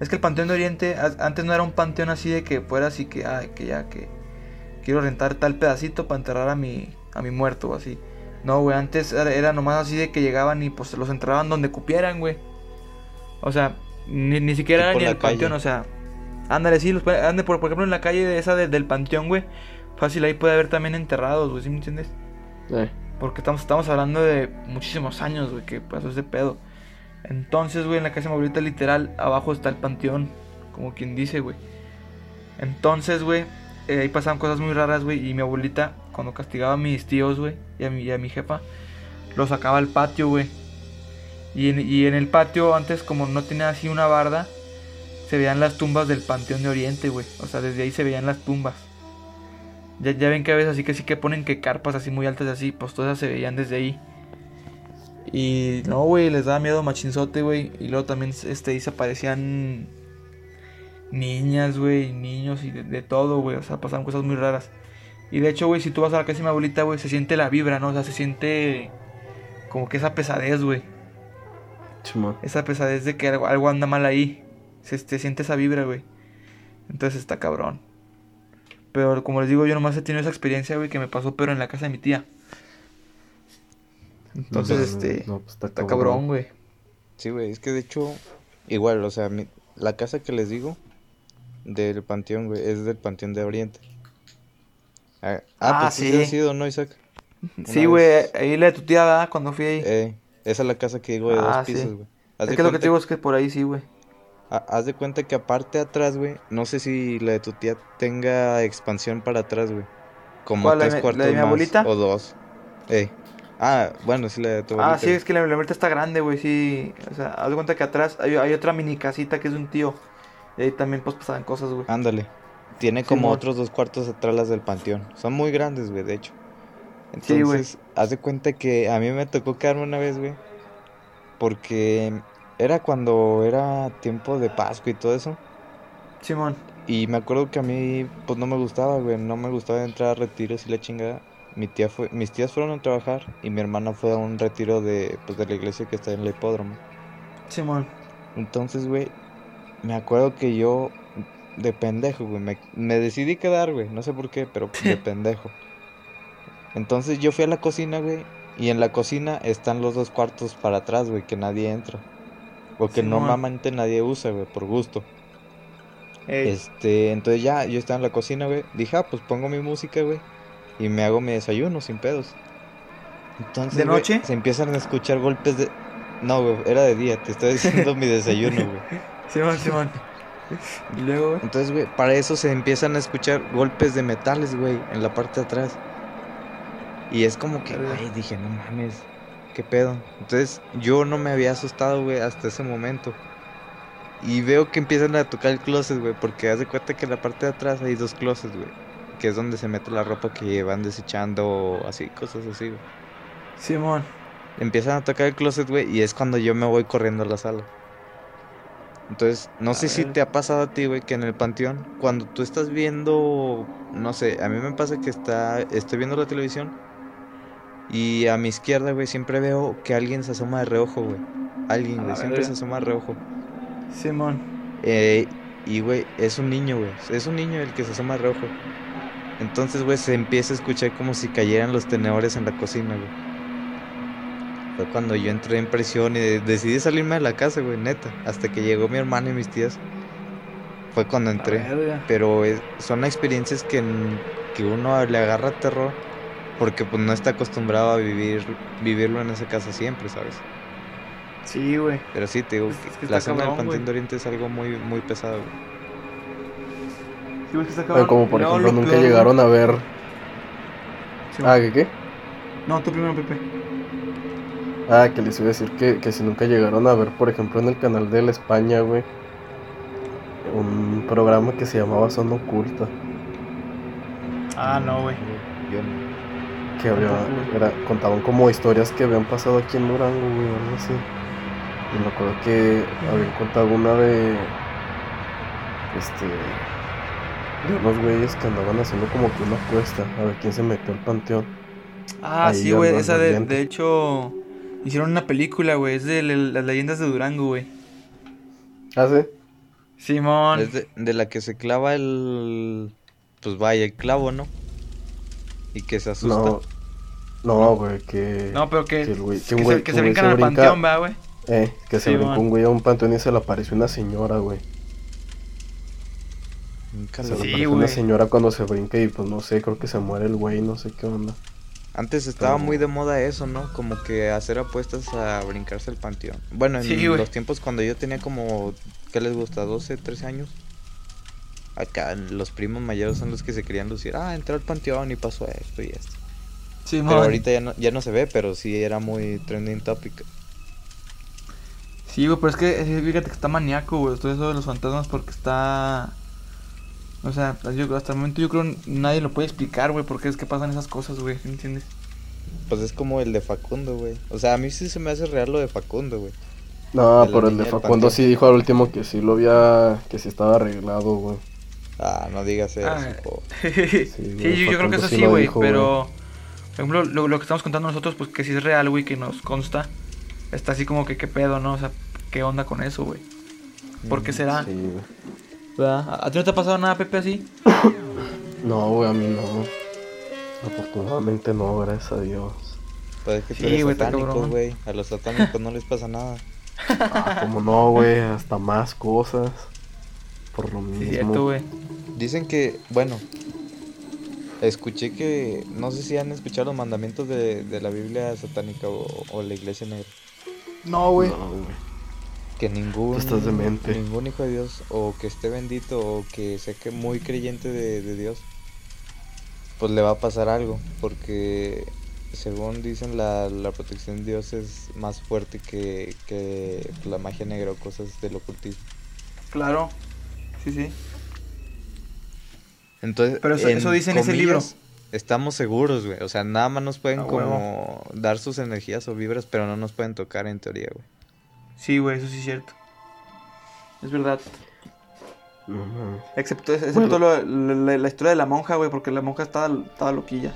Es que el panteón de Oriente antes no era un panteón así de que fuera así que, ay, que ya que quiero rentar tal pedacito para enterrar a mi, a mi muerto o así. No, güey, antes era, nomás así de que llegaban y pues los enterraban donde cupieran, güey. O sea, ni, ni siquiera era ni el panteón, o sea, ándale, sí, los, ande, por, por ejemplo, en la calle de esa de- del panteón, güey. Fácil, ahí puede haber también enterrados, güey, ¿sí me entiendes? Eh, Porque estamos, estamos hablando de muchísimos años, güey, que pasó ese pedo. Entonces, güey, en la casa de mi abuelita, literal, abajo está el panteón. Como quien dice, güey. Entonces, güey, eh, ahí pasaban cosas muy raras, güey. Y mi abuelita, cuando castigaba a mis tíos, güey, y a mi, jefa, lo sacaba al patio, güey. Y en, el patio, antes, como no tenía así una barda, se veían las tumbas del panteón de Oriente, güey. O sea, desde ahí se veían las tumbas. Ya, ya ven que a veces así que sí que ponen que carpas así muy altas así, pues todas se veían desde ahí. Y no, güey, les daba miedo machinzote, güey. Y luego también este, ahí se aparecían niñas, güey, niños y de, de todo, güey. O sea, pasaban cosas muy raras. Y de hecho, güey, si tú vas a la casa de mi abuelita, güey, se siente la vibra, ¿no? O sea, se siente como que esa pesadez, güey. Esa pesadez de que algo, algo anda mal ahí. Se, se siente esa vibra, güey. Entonces está cabrón. Pero como les digo, yo nomás he tenido esa experiencia, güey, que me pasó, pero en la casa de mi tía. Entonces, No, este. no, pues está está cabrón. güey. Sí, güey, es que de hecho, igual, o sea, mi- la casa que les digo del panteón, güey, es del panteón de Oriente. Ah, ah, Ah, pues sí. sí. has ido, ¿no, Isaac? Sí, güey, ahí la de tu tía, ¿verdad? Cuando fui ahí. Eh, esa es la casa que digo de Ah, dos sí. pisos, güey. Haz es de que lo que cuenta te digo es que por ahí sí, güey. Ha- Haz de cuenta que aparte atrás, güey, no sé si la de tu tía tenga expansión para atrás, güey. Como ¿Cuál, la de tres la cuartos de mi más abuelita? o dos. Eh. Ah, bueno, sí la de tu Ah, sí, es que la abuelita está grande, güey, sí. O sea, haz de cuenta que atrás hay, hay otra mini casita que es de un tío. Y ahí también, pues, pasaban cosas, güey. Ándale. Tiene como otros dos cuartos atrás las del panteón. Son muy grandes, güey, de hecho. Sí, güey. Entonces, haz de cuenta que a mí me tocó quedarme una vez, güey. Porque era cuando era tiempo de Pascua y todo eso. Simón. Y me acuerdo que a mí, pues no me gustaba, güey. No me gustaba entrar a retiros y la chingada. Mi tía fue, mis tías fueron a trabajar y mi hermana fue a un retiro de, pues, de la iglesia que está en el hipódromo. Simón. Entonces, güey, me acuerdo que yo, de pendejo, güey, me, me decidí quedar, güey. No sé por qué, pero [LAUGHS] de pendejo. Entonces yo fui a la cocina, güey. Y en la cocina están los dos cuartos para atrás, güey, que nadie entra. O que Simón. normalmente nadie usa, güey, por gusto. Ey. Este, entonces ya, yo estaba en la cocina, güey. Dije, ah, pues pongo mi música, güey. Y me hago mi desayuno sin pedos. Entonces, ¿De noche? se empiezan a escuchar golpes de... No, güey, era de día, te estoy diciendo mi desayuno, güey. [LAUGHS] Simón, Simón. Y luego, güey. Entonces, güey, para eso se empiezan a escuchar golpes de metales, güey, en la parte de atrás. Y es como que, güey, dije, no mames, qué pedo. Entonces, yo no me había asustado, güey, hasta ese momento. Y veo que empiezan a tocar el closet, güey, porque haz de cuenta que en la parte de atrás hay dos closets, güey. Que es donde se mete la ropa que van desechando, así, cosas así, güey. Simón. Empiezan a tocar el closet, güey, y es cuando yo me voy corriendo a la sala. Entonces, no A sé si te ha pasado a ti, güey, que en el panteón, cuando tú estás viendo, no sé, a mí me pasa que está, estoy viendo la televisión y a mi izquierda, güey, siempre veo que alguien se asoma de reojo, güey. Alguien, güey, siempre se asoma de reojo. Simón. Eh, y, güey, es un niño, güey, es un niño el que se asoma de reojo. Entonces, güey, se empieza a escuchar como si cayeran los tenedores en la cocina, güey. Fue cuando yo entré en presión y de- decidí salirme de la casa, güey, neta. Hasta que llegó mi hermana y mis tías. Fue cuando entré. Pero es- son experiencias que, que uno le agarra terror porque pues no está acostumbrado a vivir vivirlo en esa casa siempre, ¿sabes? Sí, güey. Pero sí, te digo, Es- es que la zona del Panteón de Oriente es algo muy, muy pesado, güey. Sí, güey, que está Pero cabrón. como por ejemplo lo nunca peor, güey. llegaron a ver Sí, Ah, ¿qué qué? No, tú primero, Pepe. Ah, que les iba a decir que, que si nunca llegaron a ver, por ejemplo, en el canal de la España, güey, un programa que se llamaba Zona Oculta, Ah, no, güey. Que había, era, contaban como historias que habían pasado aquí en Durango, güey, o algo así. Y me acuerdo que habían contado una de, este, de unos güeyes que andaban haciendo como que una apuesta, a ver quién se metió al panteón. Ah, Ahí sí, güey. Esa de, de hecho. Hicieron una película, güey. Es de le- las leyendas de Durango, güey. ¿Ah, sí? Simón. Es de, de la que se clava el. Pues vaya, el clavo, ¿no? Y que se asusta. No, no, güey, que... No, pero que, que el güey- que se, que se brincan se al brinca- panteón, va, güey. Eh, que se Sí, brincó un güey a un panteón y se le apareció una señora, güey. Nunca Se Sí, una señora cuando se brinca y pues no sé, creo que se muere el güey, no sé qué onda. Antes estaba Pero- muy de moda eso, ¿no? Como que hacer apuestas a brincarse el panteón. Bueno, en Sí, los tiempos cuando yo tenía como, ¿qué les gusta? 12, 13 años. Acá los primos mayores son los que se querían lucir. Ah, entré al panteón y pasó esto y esto. Simón. Pero ahorita ya no, ya no se ve, pero sí era muy trending topic. Sí, güey, pero es que eh, fíjate que está maníaco, güey. Todo eso de los fantasmas porque está. O sea, yo- hasta el momento yo creo nadie lo puede explicar, güey, por qué es que pasan esas cosas, güey. ¿sí ¿Me entiendes? Pues es como el de Facundo, güey. O sea, a mí sí se me hace real lo de Facundo, güey. No, pero el de Facundo sí dijo al último que sí lo había, que sí estaba arreglado, güey. Ah, no digas eso. Ah. [LAUGHS] sí, yo, yo creo que eso sí güey, pero. Por ejemplo, lo, lo que estamos contando nosotros, pues que sí es real, güey, que nos consta. Está así como que qué pedo, ¿no? O sea, ¿qué onda con eso, güey? ¿Por qué Mm, será? Sí, güey. ¿Verdad? ¿A ti no te ha pasado nada, Pepe, así? [COUGHS] No, güey, a mí no. Afortunadamente no, gracias a Dios. Pues es que tú Sí, eres güey, está satánico, cabrón. güey. A los satánicos no les pasa nada. [LAUGHS] Ah, como no, güey, hasta más cosas. Por lo Sí, mismo. cierto, güey. Dicen que, bueno, escuché que, no sé si han escuchado los mandamientos de, de la Biblia satánica o, o la iglesia negra. No, güey. No, güey. Que ningún, Tú estás demente. ningún hijo de Dios, o que esté bendito, o que sea que muy creyente de, de Dios, pues le va a pasar algo, porque según dicen la, la protección de Dios es más fuerte que, que la magia negra o cosas del ocultismo. Claro. Sí, sí. Entonces, Pero eso- eso dice en ese libro. Estamos seguros, güey. O sea, nada más nos pueden A como dar sus energías o vibras, pero no nos pueden tocar en teoría, güey. Sí, güey, eso sí es cierto. Es verdad. No, no. Excepto, excepto lo- la, la historia de la monja, güey, porque la monja estaba, estaba loquilla.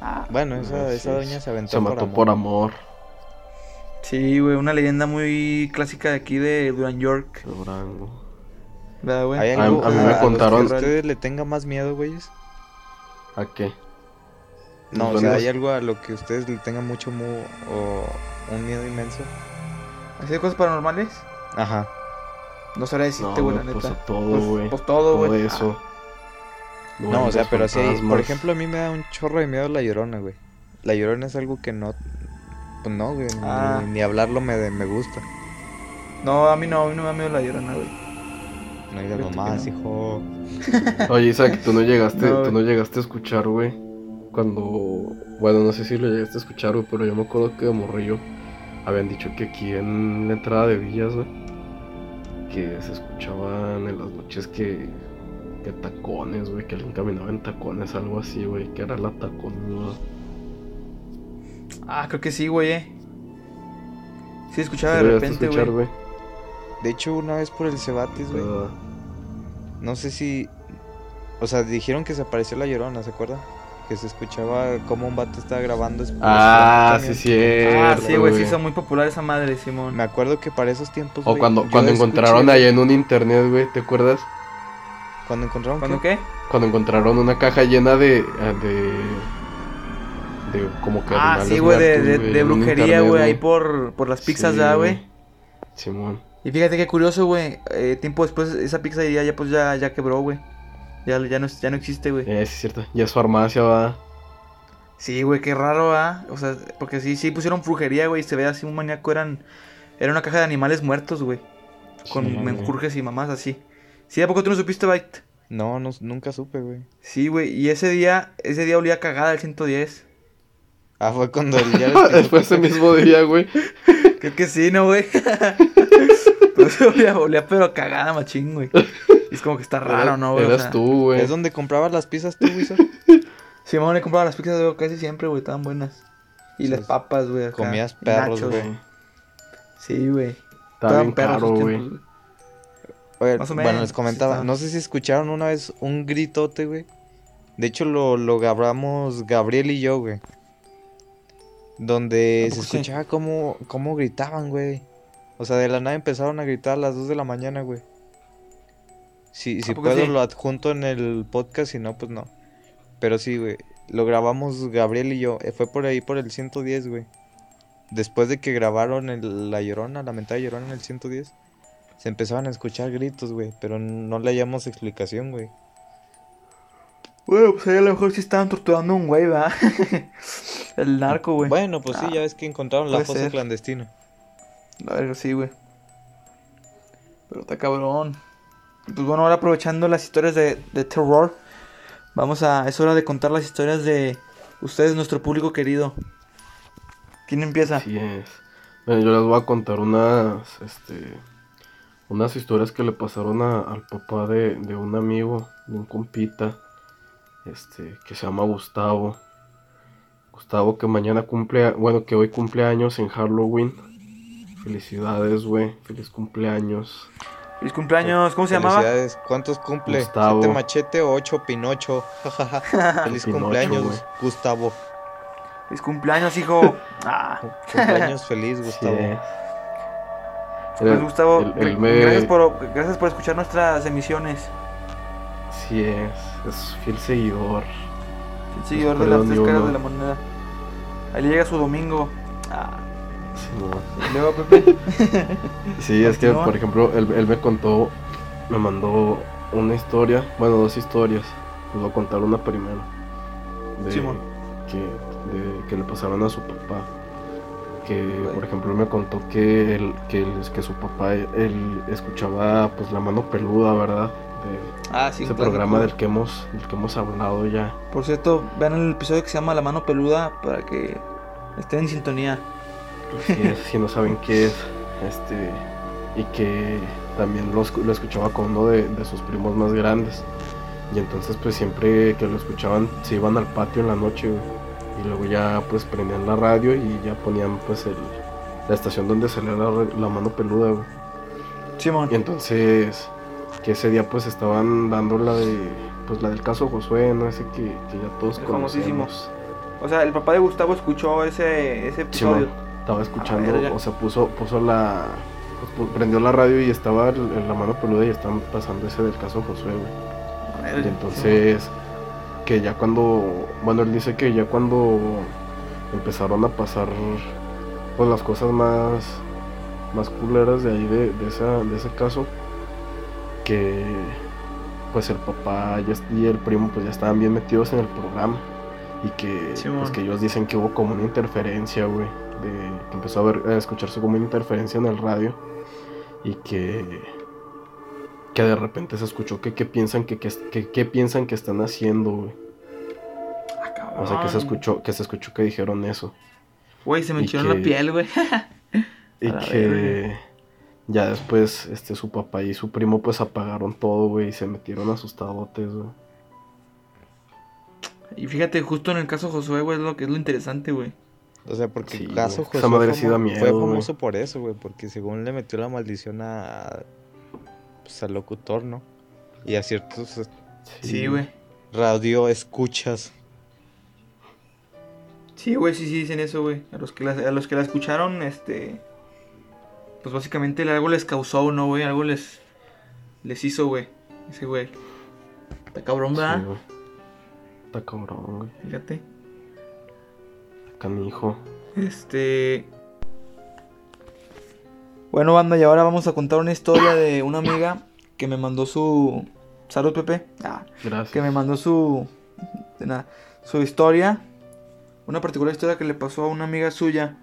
Ah, Bueno, esa, Ah, esa sí, doña se aventó Se por mató amor. por amor. sí, güey, una leyenda muy clásica de aquí de Duran York. de Durango. ¿Verdad, güey? ¿Hay A- algo a mí me que contaron- a ustedes le tenga más miedo, güeyes? ¿A qué? No, o sea. ¿hay algo a lo que ustedes le tengan mucho mu o un miedo inmenso? ¿Así de cosas paranormales? Ajá. No sabría decirte, No, güey, la pues neta. a todo, Pues- güey. Pues, todo, Todo güey. eso. No, o sea, pero sí, hay- por fantasmas. ejemplo, a mí me da un chorro de miedo la llorona, güey. La llorona es algo que no, pues no, güey, ni- Ah. ni, hablarlo me, me gusta. No, a mí no, a mí no me da miedo la llorona, güey. No digas mamás, no. hijo. [LAUGHS] Oye, Isaac, tú no llegaste, No, tú no llegaste a escuchar, güey. Cuando, bueno, no sé si lo llegaste a escuchar, güey, pero yo me acuerdo que de morrillo habían dicho que aquí en la entrada de Villas, güey, que se escuchaban en las noches que, que tacones, güey, que alguien caminaba en tacones, algo así, güey, que era la taconuda. Ah, creo que sí, güey, eh. Sí, escuchaba ¿Sí de repente, güey. De hecho, una vez por el Cebatis, güey. Ah, No sé si. O sea, dijeron que se apareció la llorona, ¿se acuerda? Que se escuchaba como un vato estaba grabando. Ah, sí, sí. Ah, sí, güey, sí, hizo muy popular esa madre, Simón. Me acuerdo que para esos tiempos. O cuando, cuando escuché- encontraron ahí en un internet, güey, ¿te acuerdas? Cuando encontraron. ¿Cuándo qué? qué? Cuando encontraron una caja llena de. de. de como que. Ah, sí, güey, de, de, brujería, güey, ahí por, por las pizzas, Sí, ya, güey. Simón. Y fíjate qué curioso, güey. eh, tiempo después, esa pizzería ya, pues, ya, ya quebró, güey. Ya, ya, no, ya no existe, güey. Eh, sí, es cierto. Ya es farmacia, va. Sí, güey, qué raro, ¿ah? O sea, porque sí, sí pusieron brujería, güey, y se ve así un maníaco, eran... Era una caja de animales muertos, güey. Con Sí, menjurjes y mamás así. ¿Sí, a poco tú no supiste, Byte? No, no, nunca supe, güey. Sí, güey. Y ese día, ese día olía cagada el 110. Ah, fue cuando el les [LAUGHS] Fue ese mismo día, güey. Creo que sí, ¿no, güey? [LAUGHS] [LAUGHS] Olía, olía pero cagada, machín, güey. Y es como que está raro, ¿no, güey? O Eras sea, tú, güey. ¿Es donde comprabas las pizzas tú, Wizard? Sí, mamá le compraba las pizzas, güey, casi siempre, güey, estaban buenas. Y Sí, las papas, güey. acá, comías perros, güey. Sí, güey. Estaban perros güey. tiempos, güey. Oye, Más o bueno, les sí comentaba, no sé si escucharon una vez un gritote, güey. De hecho, lo, lo grabamos Gabriel y yo, güey. Donde ¿A se sí? escuchaba cómo, cómo gritaban, güey. O sea, de la nada empezaron a gritar a las 2 de la mañana, güey. Si, si puedo sí? lo adjunto en el podcast, si no, pues no. Pero sí, güey. Lo grabamos Gabriel y yo. eh, Fue por ahí, por el 110, güey. Después de que grabaron el- la llorona, la mentada llorona en el 110. Se empezaban a escuchar gritos, güey. Pero no le hallamos explicación, güey. Bueno, pues ahí a lo mejor sí estaban torturando a un güey, ¿verdad? [LAUGHS] el narco, güey. Bueno, pues sí, Ah, ya ves que encontraron la fosa ser. clandestina. La verga, sí, güey. Pero está cabrón. Pues bueno, ahora aprovechando las historias de, de terror, vamos a. Es hora de contar las historias de ustedes, nuestro público querido. ¿Quién empieza? Así es. Bueno, yo les voy a contar unas, este, unas historias que le pasaron a- al papá de, de un amigo, de un compita, este, que se llama Gustavo. Gustavo que mañana cumple, bueno, que hoy cumple años en Halloween. Felicidades, güey. Feliz cumpleaños. Feliz cumpleaños, ¿cómo se llamaba? Felicidades. ¿Cuántos cumple? Gustavo. ¿Siete machete o ocho pinocho? [LAUGHS] Feliz Pinocho, cumpleaños. Gustavo. Feliz cumpleaños, hijo. [LAUGHS] Ah, Cumpleaños feliz, Sí, Gustavo. es. pues Gustavo, me- gracias, por, gracias por escuchar nuestras emisiones. Sí es, es fiel seguidor. El seguidor de las tres caras de la moneda. Ahí le llega su domingo. Ah, Sí, no. Pepe. [LAUGHS] Sí, es que, por ejemplo, él, él me contó, me mandó una historia, bueno, dos historias. Les voy a contar una primero. De, que, de- que le pasaron a su papá. Que, por ejemplo, él me contó que, él, que, él- que su papá, él escuchaba pues la mano peluda, ¿verdad? De Ah, sí, ese programa del que hemos, del que hemos hablado ya. Por cierto, vean el episodio que se llama La mano peluda para que estén en sintonía. Si, es- si no saben qué es, este, y que también lo, escu- lo escuchaba con uno de, de sus primos más grandes. Y entonces pues siempre que lo escuchaban se iban al patio en la noche, güey. Y luego ya pues prendían la radio y ya ponían pues el, la estación donde salía la, mano peluda, güey. Simón. Y entonces que ese día pues estaban dando la de, pues la del caso Josué, ¿no? Ese que, que ya todos famosísimo. conocemos. O sea, el papá de Gustavo escuchó ese, ese episodio. Simón, estaba escuchando, o sea, puso, puso la. pues, pu- prendió la radio y estaba en la mano peluda y estaban pasando ese del caso Josué, güey. Y entonces, que ya cuando. Bueno, él dice que ya cuando empezaron a pasar pues las cosas más. más culeras de ahí de, de, esa, de ese caso, que pues el papá y el primo pues ya estaban bien metidos en el programa y que pues que ellos dicen que hubo como una interferencia, güey, de que empezó a, ver, a escucharse como una interferencia en el radio y que que de repente se escuchó que qué piensan que que, que- piensan que están haciendo, güey. Ah. O sea, que se escuchó que se escuchó que dijeron eso Güey, se me echó que- la piel, güey. [LAUGHS] y que ya después este su papá y su primo pues apagaron todo, güey, y se metieron asustadotes, güey. Y fíjate, justo en el caso Josué, güey, es lo que es lo interesante, güey. O sea, porque Sí, el caso. José Esa madre fue, miedo, famoso por eso, güey, porque según le metió la maldición a pues, al locutor, ¿no? Y a ciertos eh, Sí, güey. radio escuchas. Sí, güey, sí, sí dicen eso, güey. A los que la, a los que la escucharon, este. Pues básicamente algo les causó, ¿no, güey? Algo les. Les hizo, güey. Ese güey. Está cabrón, ¿verdad? güey. Está cabrón, güey. Fíjate. Canijo. Este. Bueno, banda, y ahora vamos a contar una historia de una amiga que me mandó su. Salud, Pepe. Ah, Gracias. que me mandó su. De nada. Su historia. Una particular historia que le pasó a una amiga suya.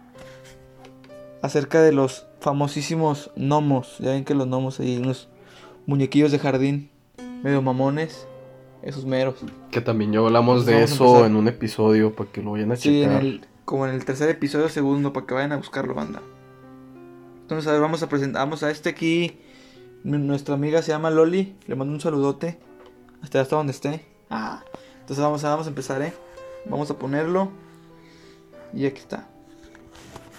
Acerca de los famosísimos gnomos. Ya ven que los gnomos hay unos muñequillos de jardín. medio mamones, esos meros. Que también ya hablamos de Vamos a eso empezar. en un episodio para que lo vayan a Sí, en checar. el, como en el tercer episodio, segundo, para que vayan a buscarlo, banda. Entonces, a ver, vamos a presentar, vamos a este aquí. Nuestra amiga se llama Loli, le mando un saludote. Hasta hasta donde esté. Ah, entonces vamos a, vamos a empezar, ¿eh? Vamos a ponerlo. Y aquí está.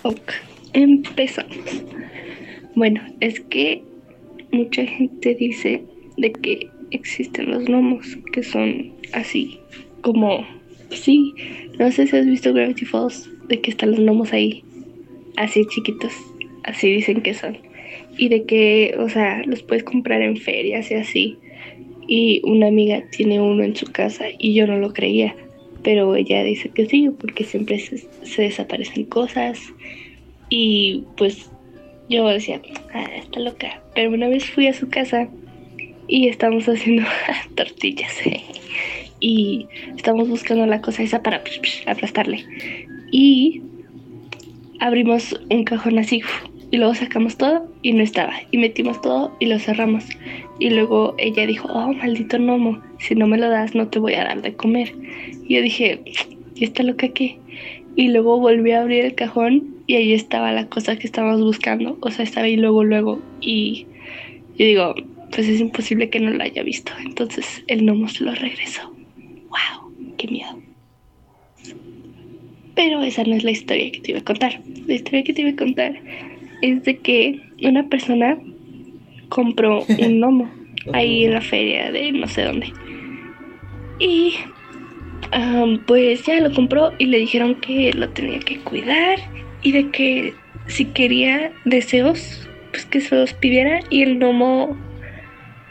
Ok, empezamos. Bueno, es que mucha gente dice de que existen los gnomos, que son así, como, sí, no sé si has visto Gravity Falls, de que están los gnomos ahí, así chiquitos, así dicen que son. Y de que, o sea, los puedes comprar en ferias y así. Y una amiga tiene uno en su casa y yo no lo creía. Pero ella dice que sí, porque siempre se, se desaparecen cosas. Y pues yo decía, ah, está loca. Pero una vez fui a su casa y estábamos haciendo [LAUGHS] tortillas. y estábamos buscando la cosa esa para aplastarle. Y abrimos un cajón así y luego sacamos todo y no estaba. Y metimos todo y lo cerramos. Y luego ella dijo, oh, maldito gnomo, si no me lo das no te voy a dar de comer. Y yo dije, ¿y esta loca qué? Y luego volví a abrir el cajón y ahí estaba la cosa que estábamos buscando. O sea, estaba ahí luego, luego. Y yo digo, pues es imposible que no lo haya visto. Entonces el gnomo se lo regresó. ¡Wow! ¡Qué miedo! Pero esa no es la historia que te iba a contar. La historia que te iba a contar es de que una persona compró un [LAUGHS] gnomo ahí en la feria de no sé dónde. Y Am, pues ya lo compró y le dijeron que lo tenía que cuidar y de que si quería deseos, pues que se los pidiera y el gnomo,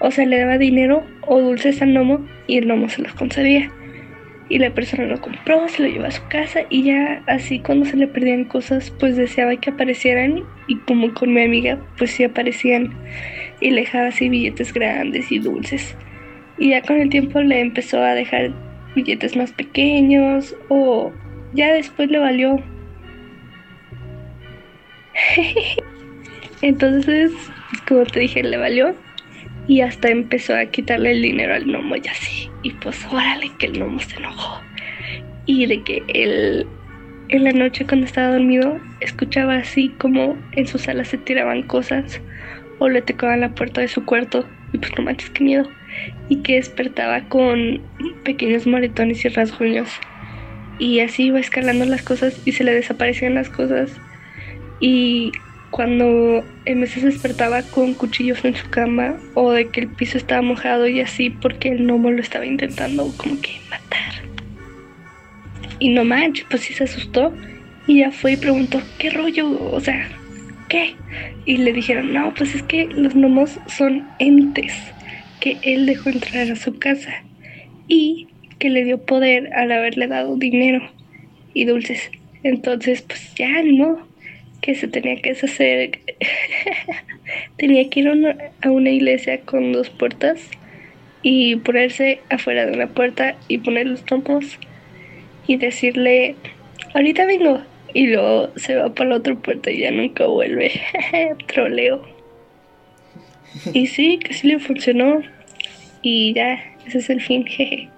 o sea, le daba dinero o dulces al gnomo y el gnomo se los concedía. Y la persona lo compró, se lo llevó a su casa y ya así cuando se le perdían cosas, pues deseaba que aparecieran y como con mi amiga, pues sí aparecían y le dejaba así billetes grandes y dulces. Y ya con el tiempo le empezó a dejar billetes más pequeños o ya después le valió. [LAUGHS] Entonces, como te dije, le valió y hasta empezó a quitarle el dinero al gnomo y así. Y pues órale que el gnomo se enojó. Y de que él en la noche cuando estaba dormido escuchaba así como en su sala se tiraban cosas o le tocaban la puerta de su cuarto y pues no manches qué miedo y que despertaba con pequeños moretones y rasguños. Y así iba escalando las cosas y se le desaparecían las cosas. Y cuando en veces despertaba con cuchillos en su cama o de que el piso estaba mojado y así porque el gnomo lo estaba intentando como que matar. Y no manches, pues sí se asustó y ya fue y preguntó, ¿qué rollo? O sea, ¿qué? Y le dijeron, no, pues es que los gnomos son entes que él dejó entrar a su casa y que le dio poder al haberle dado dinero y dulces. Entonces, pues ya no, que se tenía que deshacer. [LAUGHS] tenía que ir a una, iglesia con dos puertas y ponerse afuera de una puerta y poner los trompos y decirle, ahorita vengo. Y luego se va para la otra puerta y ya nunca vuelve. [LAUGHS] Troleo. Y sí, que sí le funcionó. Y ya, ese es el fin. [LAUGHS]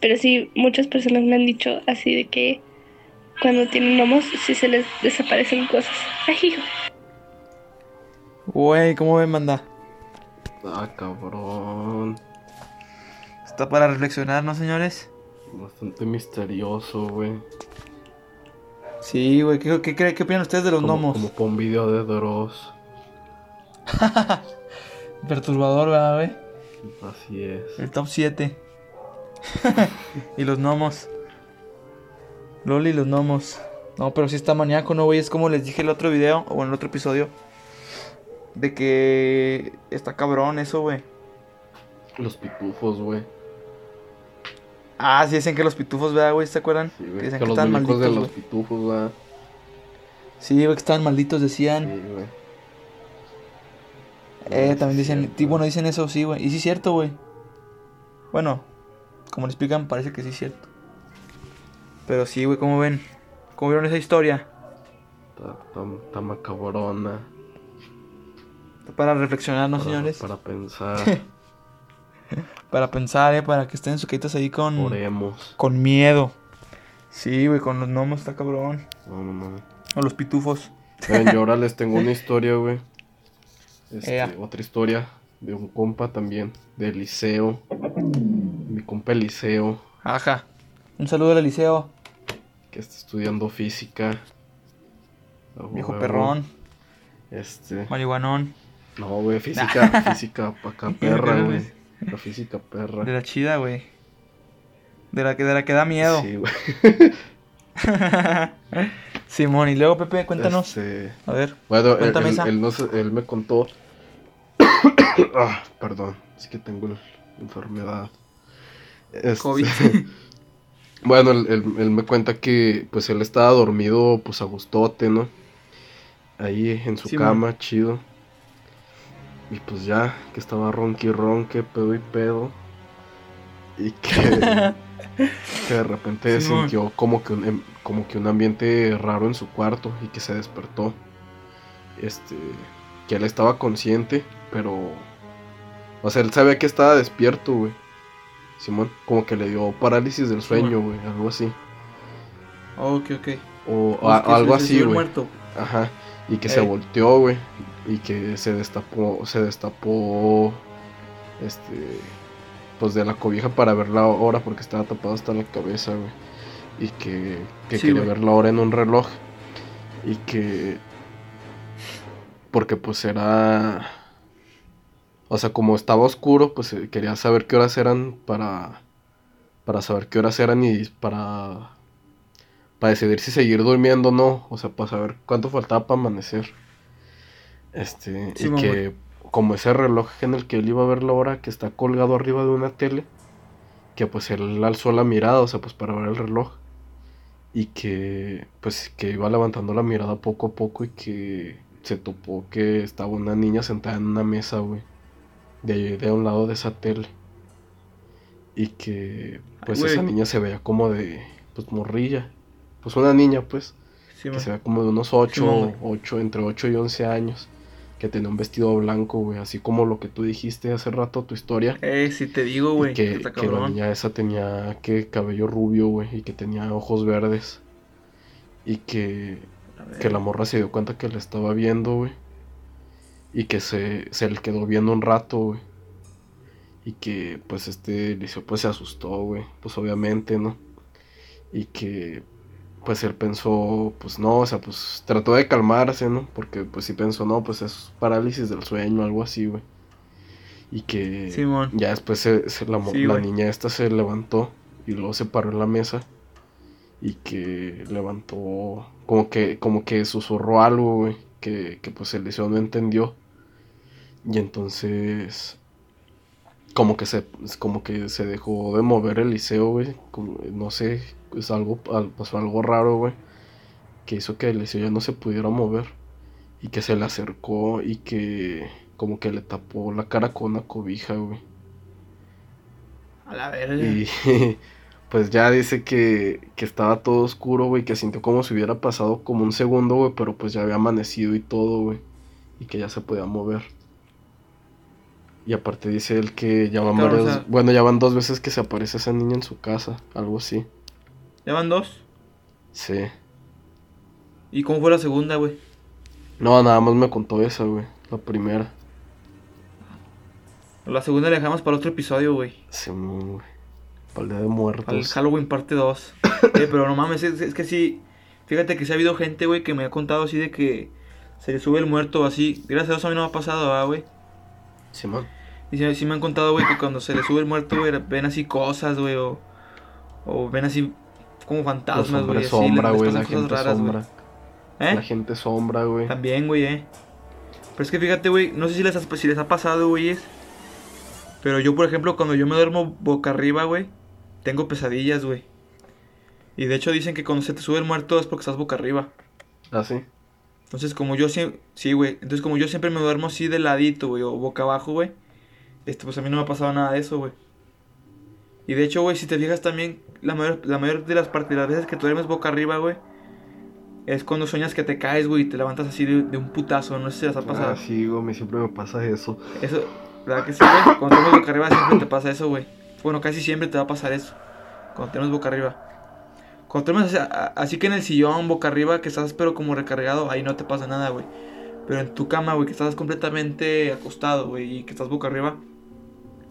Pero sí, muchas personas me han dicho así de que cuando tienen gnomos, sí se les desaparecen cosas. Ay, hijo. Güey, ¿cómo ven, manda? Ah, cabrón. Está para reflexionar, ¿no, señores? Bastante misterioso, güey. Sí, güey. ¿Qué, qué, qué, qué opinan ustedes de los Como, gnomos? como para un video de Dross. [LAUGHS] Perturbador, ¿verdad, güey? Así es. El top 7. [LAUGHS] y los gnomos. Loli y los gnomos. No, pero sí está maníaco, ¿no, güey? Es como les dije el otro video, o en el otro episodio. De que está cabrón eso, güey. Los pitufos, güey. Ah, sí, dicen que los pitufos, ¿verdad, güey? ¿Se acuerdan? Sí, Que güey. dicen Que que, los estaban muñecos malditos, de los güey. pitufos, ¿verdad? Sí, güey, que estaban malditos, Sí, decían. güey. Eh, Sí, también sí, dicen, sí, bueno, dicen eso, sí, güey. Y sí es cierto, güey. Bueno, como le explican, parece que sí es cierto. Pero sí, güey, ¿cómo ven? ¿Cómo vieron esa historia? Está, está, está macabrona. Para reflexionar, ¿no, para, señores? Para pensar. [LAUGHS] Para pensar, eh, para que estén casitas ahí con, Oremos. con miedo. Sí, güey, con los gnomos está cabrón. No, no, no. O los pitufos. Ven, yo ahora les tengo una historia, güey. Este, otra historia de un compa también, de Liceo. Mi compa Eliseo, Ajá. Un saludo al Eliseo, que está estudiando física. A viejo huevo. perrón, Este. marihuanón. No, güey, física, física pa' acá [LAUGHS] perra, güey. La física perra. De la chida, güey. De la que, de la que da miedo. Sí, güey. [LAUGHS] Simón, y luego, Pepe, cuéntanos. Este, A ver. Bueno, él, Cuéntame él- esa. él no se- él me contó. [COUGHS] ah, perdón, es que tengo la enfermedad. Este, COVID. Bueno, él, él- él me cuenta que pues él estaba dormido pues a gustote, ¿no? Ahí en su Sí, cama, chido. Y pues ya, que estaba ronqui ronque, pedo y pedo. Y que, [LAUGHS] que de repente sintió como que, un, em- como que un ambiente raro en su cuarto y que se despertó. Este, que él estaba consciente, pero... O sea, él sabía que estaba despierto, güey. Simón, como que le dio parálisis del sueño, güey, algo así. ok, ok. O, Pues a- algo así, güey. Ajá. Y que se Ey. volteó, güey. Y que se destapó, se destapó, este, pues de la cobija para ver la hora porque estaba tapado hasta la cabeza, güey. Y que, que Sí, quería güey. ver la hora en un reloj. Y que, porque pues era, o sea, como estaba oscuro, pues eh, quería saber qué horas eran para, para saber qué horas eran y para para decidir si seguir durmiendo o no, o sea, para saber cuánto faltaba para amanecer. Este, y que como ese reloj en el que él iba a ver la hora que está colgado arriba de una tele, que pues él alzó la mirada, o sea, pues para ver el reloj. Y que pues que iba levantando la mirada poco a poco y que se topó que estaba una niña sentada en una mesa, güey. De, de un lado de esa tele. Y que pues esa niña se veía como de pues morrilla. Pues una niña, pues, que se ve como de unos 8, Simón, güey. 8, entre 8 y 11 años. Que tenía un vestido blanco, güey, así como lo que tú dijiste hace rato, tu historia. Eh, si te digo, güey. que, la niña esa tenía que cabello rubio, güey, y que tenía ojos verdes. Y que, que la morra se dio cuenta que le estaba viendo, güey. Y que se, se le quedó viendo un rato, güey. Y que, pues, este liceo, pues, se asustó, güey. Pues, obviamente, ¿no? Y que, pues, él pensó, pues, no, o sea, pues, trató de calmarse, ¿no? Porque, pues, sí pensó, no, pues, es parálisis del sueño, algo así, güey. Y que... Simón. Ya después se, se- la, Sí, niña esta se levantó y luego se paró en la mesa y que levantó como que como que susurró algo, güey, que, que pues el liceo no entendió. Y entonces como que se como que se dejó de mover el liceo, güey, no sé, es algo al- pasó algo raro, güey, que hizo que el liceo ya no se pudiera mover y que se le acercó y que como que le tapó la cara con una cobija, güey. A la verga. Y [LAUGHS] pues ya dice que, que estaba todo oscuro, güey, que sintió como si hubiera pasado como un segundo, güey, pero pues ya había amanecido y todo, güey. Y que ya se podía mover. Y aparte dice él que ya van Claro, o varias- sea- bueno, ya van dos veces que se aparece esa niña en su casa, algo así. ¿Ya van dos? Sí. ¿Y cómo fue la segunda, güey? No, nada más me contó esa, güey, la primera. La segunda la dejamos para otro episodio, güey. Sí, güey. Para el día de Al muertos. Halloween parte 2. [COUGHS] Eh, pero no mames, es, es que sí. Fíjate que sí ha habido gente, güey, que me ha contado así de que se le sube el muerto así. Gracias a Dios a mí no me ha pasado, ¿verdad, güey. Simón. Y sí, sí me han contado, güey, que cuando se le sube el muerto, güey, ven así cosas, güey, o, o ven así como fantasmas, güey. así, les- sombra, güey, la gente raras, güey. sombra. ¿Eh? La gente sombra, güey. También, güey, eh. Pero es que fíjate, güey, no sé si les, ha- si les ha pasado, güeyes. Pero yo, por ejemplo, cuando yo me duermo boca arriba, güey, tengo pesadillas, güey. Y de hecho dicen que cuando se te sube el muerto es porque estás boca arriba. ¿Ah, sí? Entonces, como yo siempre. Sí, güey. Entonces, como yo siempre me duermo así de ladito, güey, o boca abajo, güey. Este, pues a mí no me ha pasado nada de eso, güey. Y de hecho, güey, si te fijas también, la mayor, la mayor de las partes, las veces que tú duermes boca arriba, güey, es cuando sueñas que te caes, güey, y te levantas así de, de un putazo. No sé si les ha pasado. Ah, sí, güey, me- siempre me pasa eso. Eso, ¿Verdad que sí, güey? Cuando tenemos boca arriba siempre te pasa eso, güey. Bueno, casi siempre te va a pasar eso. Cuando tenemos boca arriba. Cuando tenemos así, así que en el sillón, boca arriba, que estás pero como recargado, ahí no te pasa nada, güey. Pero en tu cama, güey, que estás completamente acostado, güey, y que estás boca arriba,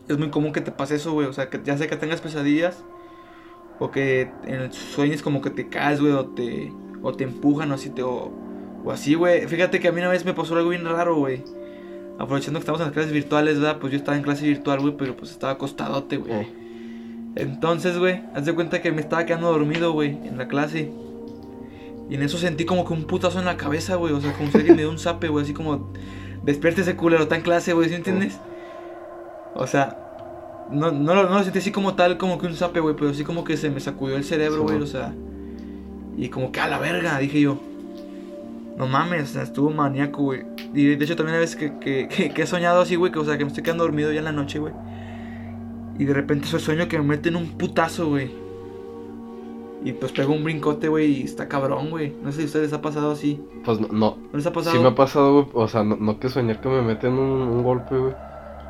es muy común que te pase eso, güey. O sea, que ya sea que tengas pesadillas, o que en el sueños como que te caes, güey, o te, o te empujan, o así, te, o, o así, güey. Fíjate que a mí una vez me pasó algo bien raro, güey. Aprovechando que estamos en las clases virtuales, ¿verdad? Pues yo estaba en clase virtual, güey, pero pues estaba acostadote, güey. Entonces, güey, haz de cuenta que me estaba quedando dormido, güey, en la clase. Y en eso sentí como que un putazo en la cabeza, güey. O sea, como si alguien me dio un zape, güey. Así como, despierte ese culero, en clase, güey, ¿sí entiendes? O sea, no, no, lo, no sentí así como tal, como que un zape, güey. Pero sí como que se me sacudió el cerebro, güey. O sea, y como que a la verga, dije yo. No mames, estuvo maníaco, güey. Y de hecho también hay veces que, que, he soñado así, güey. Que, o sea, que me estoy quedando dormido ya en la noche, güey. Y de repente ese sueño que me meten un putazo, güey. Y pues pego un brincote, güey, y está cabrón, güey. No sé si a ustedes les ha pasado así. Pues no, no. ¿No les ha pasado? Sí me ha pasado, güey. O sea, no, no que soñar que me meten un, un golpe, güey.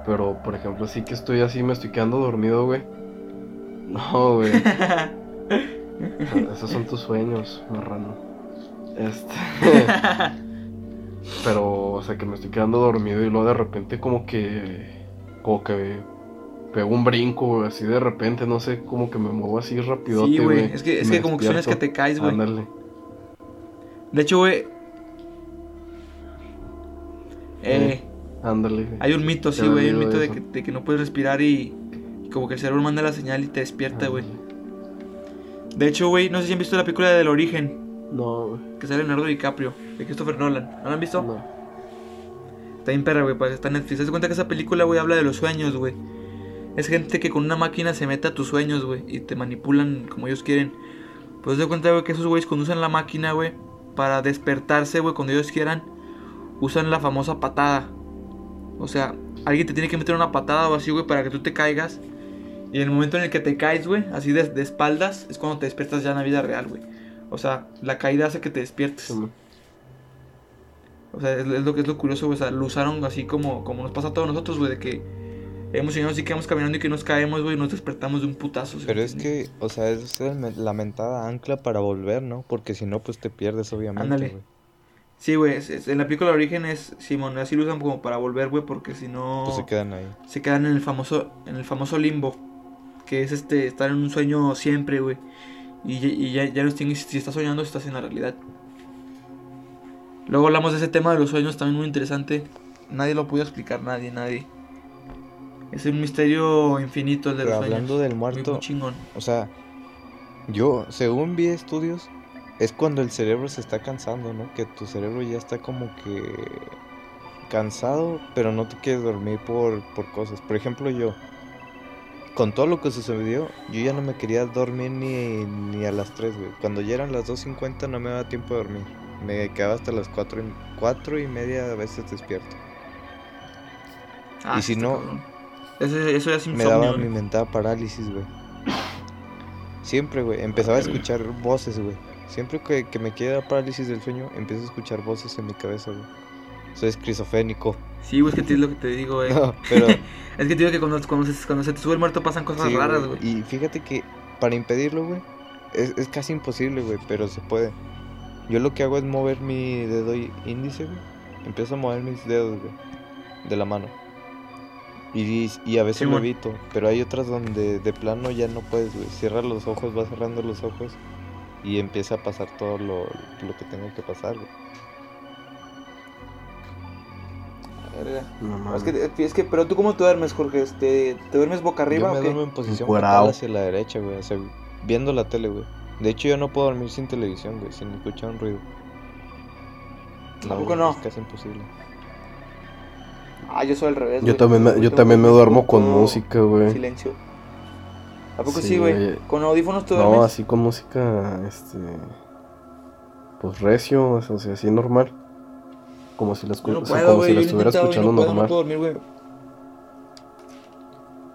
Pero, por ejemplo, sí que estoy así, me estoy quedando dormido, güey. [LAUGHS] No, güey. Esos son tus sueños, marrano. Este. [LAUGHS] Pero, o sea, que me estoy quedando dormido y luego de repente como que. Como que pego un brinco, güey, así de repente, no sé, como que me muevo así rapidote, Sí, güey. Es que, es que como que que te caes, güey. Ándale. De hecho, güey. Eh, Ándale. güey. hay un mito, sí, güey. Hay un mito de que, de que no puedes respirar y, y como que el cerebro manda la señal y te despierta, güey. De hecho, güey, no sé si han visto la película del origen, No, güey. que sale Leonardo DiCaprio, de Christopher Nolan. ¿No la han visto? No. Está bien perra, güey, pues está en Netflix. Haz de cuenta que esa película, güey, habla de los sueños, güey. Es gente que con una máquina se mete a tus sueños, güey, y te manipulan como ellos quieren. Pues de cuenta, güey, que esos güeyes cuando usan la máquina, güey, para despertarse, güey, cuando ellos quieran, usan la famosa patada. O sea, alguien te tiene que meter una patada o así, güey, para que tú te caigas. Y en el momento en el que te caes, güey, así de, de espaldas, es cuando te despiertas ya en la vida real, güey. O sea, la caída hace que te despiertes. Sí. O sea, es, es lo que es lo curioso, güey. O sea, lo usaron así como, como nos pasa a todos nosotros, güey. De que hemos soñado así que vamos caminando y que nos caemos, güey. Y nos despertamos de un putazo. ¿sí Pero es que, o sea, es la mentada ancla para volver, ¿no? Porque si no, pues te pierdes, obviamente, Ándale. güey. Sí, güey. en la película de origen es Simón. Así lo usan como para volver, güey. Porque si no. Pues se quedan ahí. se quedan en el famoso en el famoso limbo que es este estar en un sueño siempre güey y, ya- y ya, ya no distingues si estás soñando estás en la realidad luego hablamos de ese tema de los sueños también muy interesante nadie lo pudo explicar nadie nadie es un misterio infinito el de Pero los hablando del muy muerto, chingón o sea, yo, según vi estudios, es cuando el cerebro se está cansando, ¿no? Que tu cerebro ya está como que cansado, pero no te quieres dormir por, por cosas. Por ejemplo, yo, con todo lo que sucedió, yo ya no me quería dormir ni, ni a las 3, güey. Cuando ya eran las 2.50 no me daba tiempo de dormir. Me quedaba hasta las 4 y, 4 y media a veces despierto. Ah, Y si no, cabrón. Eso, eso ya es Me daba güey. mi mentada parálisis, güey. Siempre, güey. Empezaba a escuchar voces, güey. Siempre que, que me queda parálisis del sueño, empiezo a escuchar voces en mi cabeza, güey. Soy esquizofrénico. sí güey es que es lo que te digo güey No, pero [LAUGHS] es que te digo que cuando, cuando, se, cuando se te sube el muerto pasan cosas sí, raras güey. Y fíjate que para impedirlo, güey, es, es casi imposible, güey, pero se puede. Yo lo que hago es mover mi dedo índice, güey. Empiezo a mover mis dedos, güey, de la mano. Y, y a veces lo Simón. evito, pero hay otras donde de plano ya no puedes, güey. Cierra los ojos, vas cerrando los ojos y empieza a pasar todo lo, lo que tenga que pasar, güey. No Es que, es que, pero tú cómo te duermes, Jorge, este, ¿te duermes boca arriba Yo me o qué? duermo en posición fetal hacia la derecha, güey, o sea, viendo la tele, güey. De hecho, yo no puedo dormir sin televisión, güey, sin escuchar un ruido. ¿A poco güey, no? Es casi imposible. Ah, yo soy al revés. Yo güey. también me, yo también me todo- duermo con todo música, güey. Silencio. ¿A poco Sí, güey? ¿Con audífonos te No, así con música, este. Pues recio, o sea, así normal. Como si la, escu- Yo no o sea, puedo, como si la estuviera escuchando no puedo, no normal. puedo dormir, güey.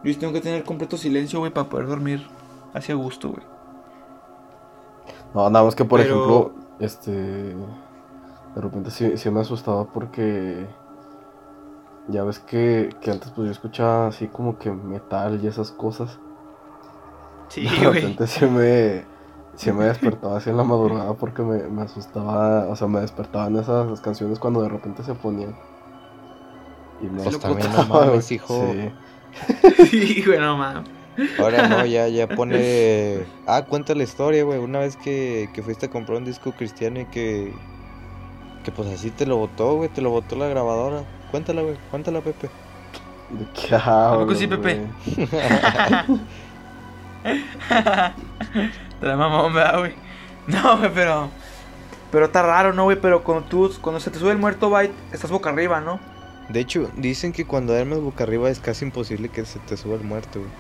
Yo tengo que tener completo silencio, güey, para poder dormir hacia gusto, güey. No, nada más que por Pero- ejemplo, este. De repente sí, sí me asustaba porque. Ya ves que, que antes pues yo escuchaba así como que metal y esas cosas. Sí, de güey. repente se me, se me [LAUGHS] despertaba así en la madrugada porque me, me asustaba, o sea, me despertaban esas canciones cuando de repente se ponían. Y me Pues lo también no mames, hijo. Sí. [LAUGHS] Sí, güey, no mames. Ahora no, ya, [LAUGHS] ya pone. Ah, cuenta la historia, güey. Una vez que, que fuiste a comprar un disco cristiano y que. Que pues así te lo botó, güey. Te lo botó la grabadora. Cuéntala, güey. Cuéntala, Pepe. ¿De qué hablas, poco sí, Pepe? [LAUGHS] Te la mamón, ¿verdad, güey? No, güey, pero. Pero está raro, ¿no, güey? Pero cuando tú, cuando se te sube el muerto, Byte, estás boca arriba, ¿no? De hecho, dicen que cuando duermes boca arriba es casi imposible que se te suba el muerto, güey.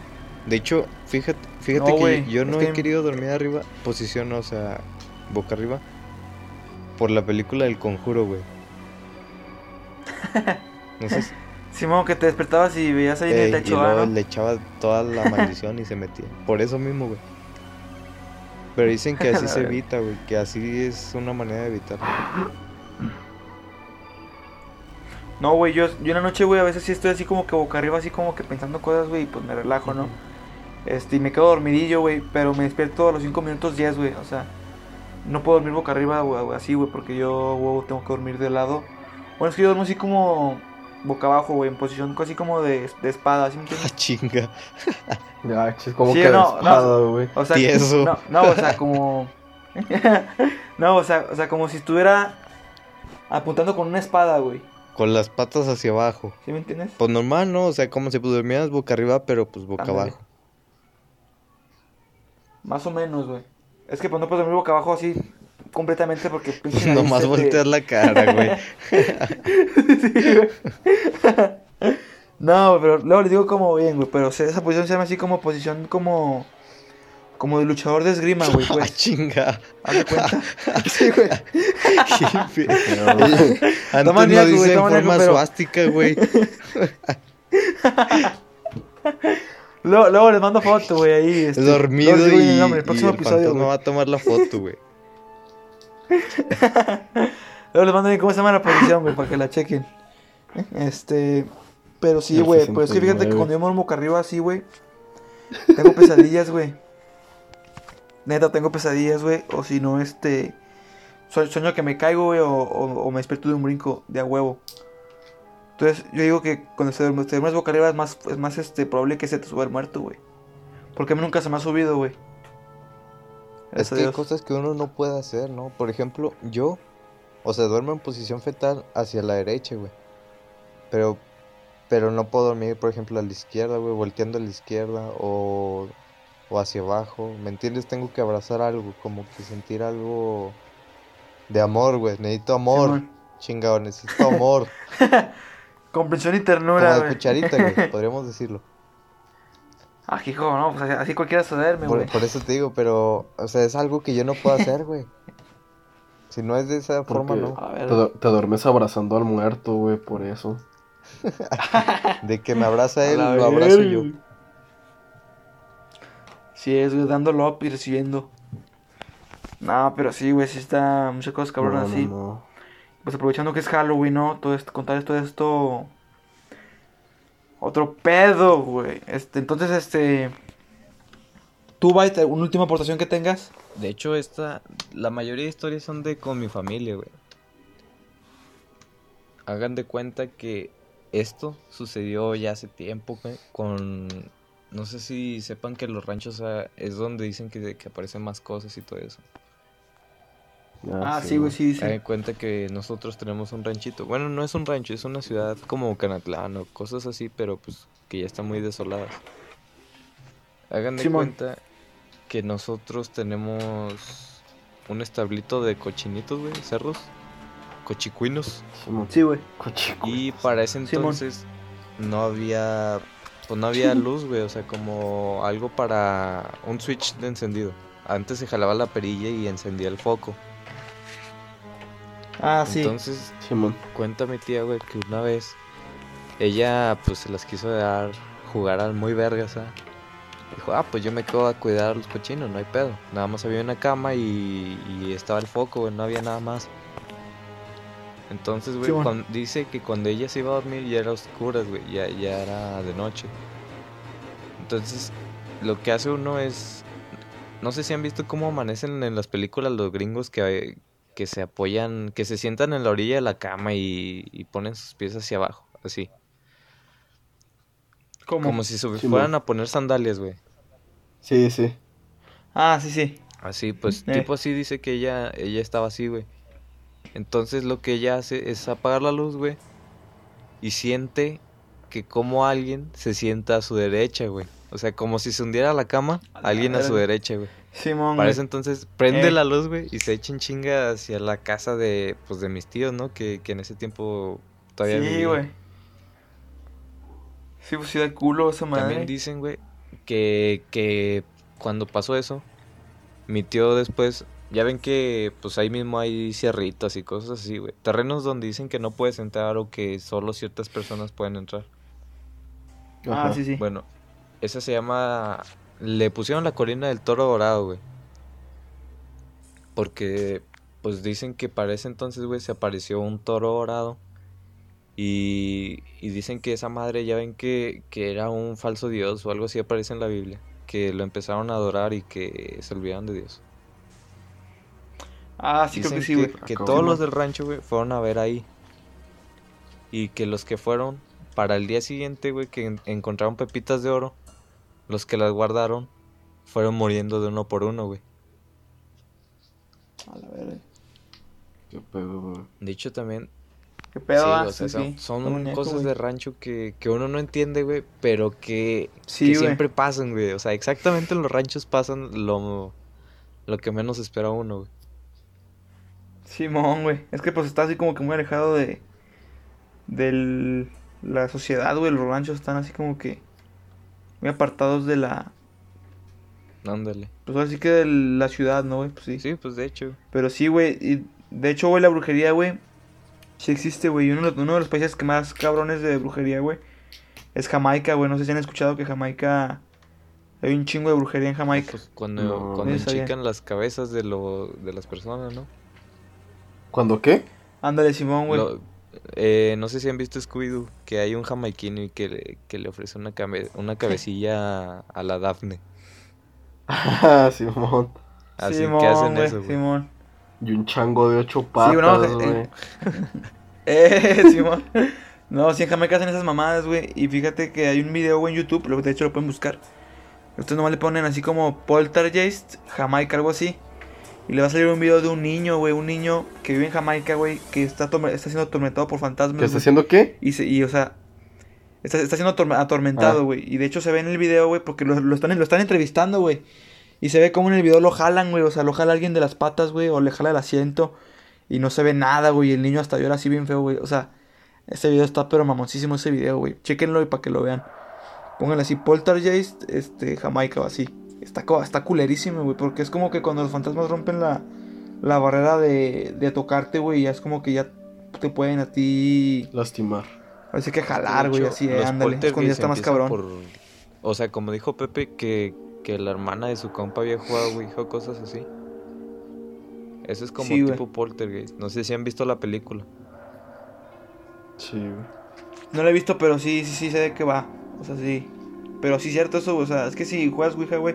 De hecho, fíjate, fíjate No, que yo no he que- querido dormir arriba, posición, o sea, boca arriba, por la película del conjuro, güey. No sé si- [LAUGHS] Simón, que te despertabas y veías ahí en el y techo, luego ¿ah, ¿no? le echaba toda la maldición y se metía. Por eso mismo, güey. Pero dicen que así [LAUGHS] se evita, güey. Que así es una manera de evitarlo. No, güey, yo, yo en la noche, güey, a veces sí estoy así como que boca arriba, así como que pensando cosas, güey, y pues me relajo, ¿no? Este, y me quedo dormidillo, güey, pero me despierto a los 5 minutos 10, güey, o sea, no puedo dormir boca arriba, güey, güey, así, güey, porque yo, güey, tengo que dormir de lado. Bueno, es que yo duermo así como boca abajo, güey, en posición así como de, de espada, ¿sí me [LAUGHS] Ah, entiendes? chinga. [LAUGHS] Ya, chis, como Sí, que no, de espada, güey. O sea, Tieso. no, no, o sea, como... [LAUGHS] no, o sea, o sea, como si estuviera apuntando con una espada, güey, Con las patas hacia abajo. ¿sí me entiendes? Pues normal, ¿no? O sea, como si pues, durmieras boca arriba, pero pues boca Ándale. abajo. Más o menos, güey. Es que pues no puedes dormir boca abajo así completamente porque... [LAUGHS] pinche Nomás se te- la cara, güey. Sí, [LAUGHS] güey. no, pero luego les digo como bien, güey. Pero o sea, esa posición se llama así como posición como... Como de luchador de esgrima, güey, [LAUGHS] Ah, pues. chinga. Haz de cuenta. sí, güey. Antes no dice en forma pero- suástica, güey. Luego, luego les mando foto, güey, ahí. este, Dormido y, el nombre, el y próximo el episodio, güey. va a tomar la foto, güey. [LAUGHS] Luego les mando bien cómo se llama la posición, güey, para que la chequen. Este. Pero sí, güey. Pues es que fíjate que 69. cuando yo me duermo boca arriba así, güey. Tengo pesadillas, güey. Neta, tengo pesadillas, güey. O si no, este. sue- Sueño que me caigo, güey. O, o- o me despierto de un brinco de a huevo. Entonces, yo digo que cuando te duermes boca arriba es más, es más este, probable que se te suba el muerto, güey. Porque a mí nunca se me ha subido, güey. Es que hay cosas que uno no puede hacer, ¿no? Por ejemplo, yo, o sea, duermo en posición fetal hacia la derecha, güey. Pero, pero no puedo dormir, por ejemplo, a la izquierda, güey, volteando a la izquierda o, o hacia abajo. ¿Me entiendes? Tengo que abrazar algo, como que sentir algo de amor, güey. Necesito amor. Chingado, necesito amor. [LAUGHS] Comprensión y Como ternura, de güey. cucharita, güey, [LAUGHS] podríamos decirlo. Ah, hijo, no, pues así- así cualquiera Por, güey. por eso te digo, pero, o sea, es algo que yo no puedo hacer, güey. [LAUGHS] Si no es de esa forma, no. Ver. te, du- te duermes abrazando al muerto, güey, por eso. [LAUGHS] De que me abraza él, lo abrazo yo. Sí, es, güey, dándolo up y recibiendo. No, pero sí, güey, sí está muchas cosas cabronas No, no, así. no. Pues aprovechando que es Halloween, ¿no? Todo esto, contar todo esto. Otro pedo, güey. Este, entonces, este. ¿Tú, Byte, una última aportación que tengas? De hecho, esta, la mayoría de historias son de con mi familia, güey. Hagan de cuenta que esto sucedió ya hace tiempo, güey, con... No sé si sepan que los ranchos es donde dicen que, que aparecen más cosas y todo eso. Ah, sí, güey, sí, sí. Cuenta que nosotros tenemos un ranchito. Bueno, no es un rancho, es una ciudad como Canatlán o cosas así, pero pues que ya están muy desoladas. Hagan de Simón. cuenta que nosotros tenemos un establito de cochinitos, güey, cerros, cochicuinos. Simón. Sí, güey. Cochico. Y para ese Simón. entonces no había, pues no había [LAUGHS] luz, güey, o sea, como algo para un switch de encendido. Antes se jalaba la perilla y encendía el foco. Ah, sí. Entonces Simón. Cuenta mi tía, güey, que una vez ella pues se las quiso dar jugar al muy vergas, ¿ah? Dijo, ah, pues yo me quedo a cuidar a los cochinos, no hay pedo. Nada más había una cama y, y estaba el foco, güey, no había nada más. Entonces, güey, dice que cuando ella se iba a dormir ya era oscuras, güey, ya, ya era de noche. Entonces, lo que hace uno es... No sé si han visto cómo amanecen en las películas los gringos que, que se apoyan, que se sientan en la orilla de la cama y, y ponen sus pies hacia abajo, así. ¿Cómo? Como si se fueran a poner sandalias, güey. Sí, sí. Ah, sí, sí. Así, pues, Eh. tipo así dice que ella, ella estaba así, güey. Entonces lo que ella hace es apagar la luz, güey. Y siente que como alguien se sienta a su derecha, güey. O sea, como si se hundiera a la cama, alguien a su derecha, güey. Simón, Para eso entonces prende Eh. la luz, güey, y se echa en chinga hacia la casa de, pues, de mis tíos, ¿no? Que, que en ese tiempo todavía Sí, güey. Sí, pues sí da culo esa madre. También dicen, güey, que, que cuando pasó eso, mi tío después, ya ven que pues ahí mismo hay cierritas y cosas así, güey. Terrenos donde dicen que no puedes entrar o que solo ciertas personas pueden entrar. Ah, Ajá. sí, sí. Bueno, esa se llama... Le pusieron la colina del toro dorado, güey. Porque, pues dicen que para ese entonces, güey, se apareció un toro dorado. Y, y dicen que esa madre, ya ven que, que era un falso dios o algo así aparece en la Biblia. Que lo empezaron a adorar y que se olvidaron de Dios. Ah, sí, creo que sí, güey. que todos los del rancho, güey, fueron a ver ahí. Y que los que fueron para el día siguiente, güey, que en- encontraron pepitas de oro, los que las guardaron fueron muriendo de uno por uno, güey. A la verga. Qué pedo, güey. De hecho, también, Qué sí, pedo, ah, o sea, sí, son, sí. son Está muñeco, cosas güey. de rancho que, que uno no entiende, güey, pero que, Sí, que güey. siempre pasan, güey. O sea, exactamente en los ranchos pasan lo, lo que menos espera uno, güey. Simón, güey. Es que pues está así como que muy alejado de. de la sociedad, güey. Los ranchos están así como que. Muy apartados de la. Ándale. Pues así que de la ciudad, ¿no, güey? Pues sí. Sí, pues de hecho. Pero sí, güey. Y de hecho, güey, la brujería, güey. Sí existe, güey. Y uno, de los- uno de los países que más cabrones de brujería, güey. Es Jamaica, güey. No sé si han escuchado que Jamaica. Hay un chingo de brujería en Jamaica. Pues cuando, No, cuando enchican las cabezas de, lo, de las personas, ¿no? ¿Cuándo qué? Ándale, Simón, güey. Lo- eh, no sé si han visto Scooby-Doo, que hay un jamaiquino y que le, que le ofrece una, cabe- una cabecilla a, a la Daphne. Ah, Simón. Así Simón, que hacen güey, eso, güey. Simón. Y un chango de ocho patas, no, eh, güey. [LAUGHS] Eh, Simón. No, sí, en Jamaica hacen esas mamadas, güey. Y fíjate que hay un video, güey, en YouTube. Lo, de hecho, lo pueden buscar. Ustedes nomás le ponen así como Poltergeist, Jamaica, algo así. Y le va a salir un video de un niño, güey. Un niño que vive en Jamaica, güey. Que está, está siendo atormentado por fantasmas. ¿Qué está haciendo qué? Y, se- y, o sea, está, está siendo atorme- atormentado, Ah. güey. Y de hecho se ve en el video, güey, porque lo, lo están, lo están entrevistando, güey. Y se ve como en el video lo jalan, güey. O sea, lo jala alguien de las patas, güey. O le jala el asiento. Y no se ve nada, güey. Y el niño hasta llora así bien feo, güey. O sea, ese video está pero mamoncísimo ese video, güey. Chéquenlo y para que lo vean. Pónganle así, Poltergeist, este, Jamaica o así. Está, está culerísimo, güey. Porque es como que cuando los fantasmas rompen la, la barrera de, de tocarte, güey. Ya es como que ya te pueden a ti Lastimar. Así que jalar, güey, así, eh, ándale. Es cuando ya está más cabrón. por- O sea, como dijo Pepe, que, que la hermana de su compa había jugado Ouija o cosas así. Eso es como Sí, güey. tipo poltergeist. No sé si han visto la película. Sí, güey. No lo he visto, pero sí, sí, sí sé de qué va. O sea, sí. Pero sí, cierto eso, o sea, es que si juegas Ouija, güey,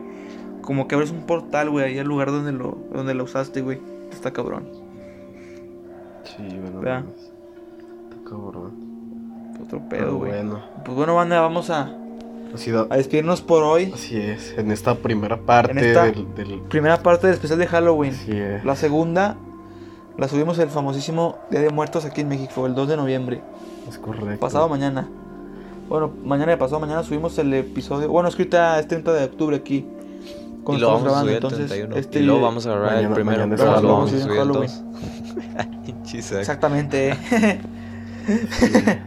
como que abres un portal, güey, ahí al lugar donde lo, donde lo usaste, güey. Está cabrón. Sí, bueno. Mames. Está cabrón. Otro pedo, güey. bueno. Pues bueno, banda, vamos a, a despedirnos por hoy. así es. En esta primera parte En esta- del, del- Primera parte del especial de Halloween. Así es. La segunda la subimos el famosísimo Día de Muertos aquí en México, el 2 de noviembre. Es correcto. Pasado mañana. Bueno, mañana de pasado mañana subimos el episodio. Bueno, es que ahorita es 30 de octubre aquí. Y Cuando lo estamos vamos a subir entonces, 31. este, Y luego vamos a grabar el primero. pero luego vamos a subir el Halloween. 2. [LAUGHS] Pinche Exactamente. eh. [LAUGHS]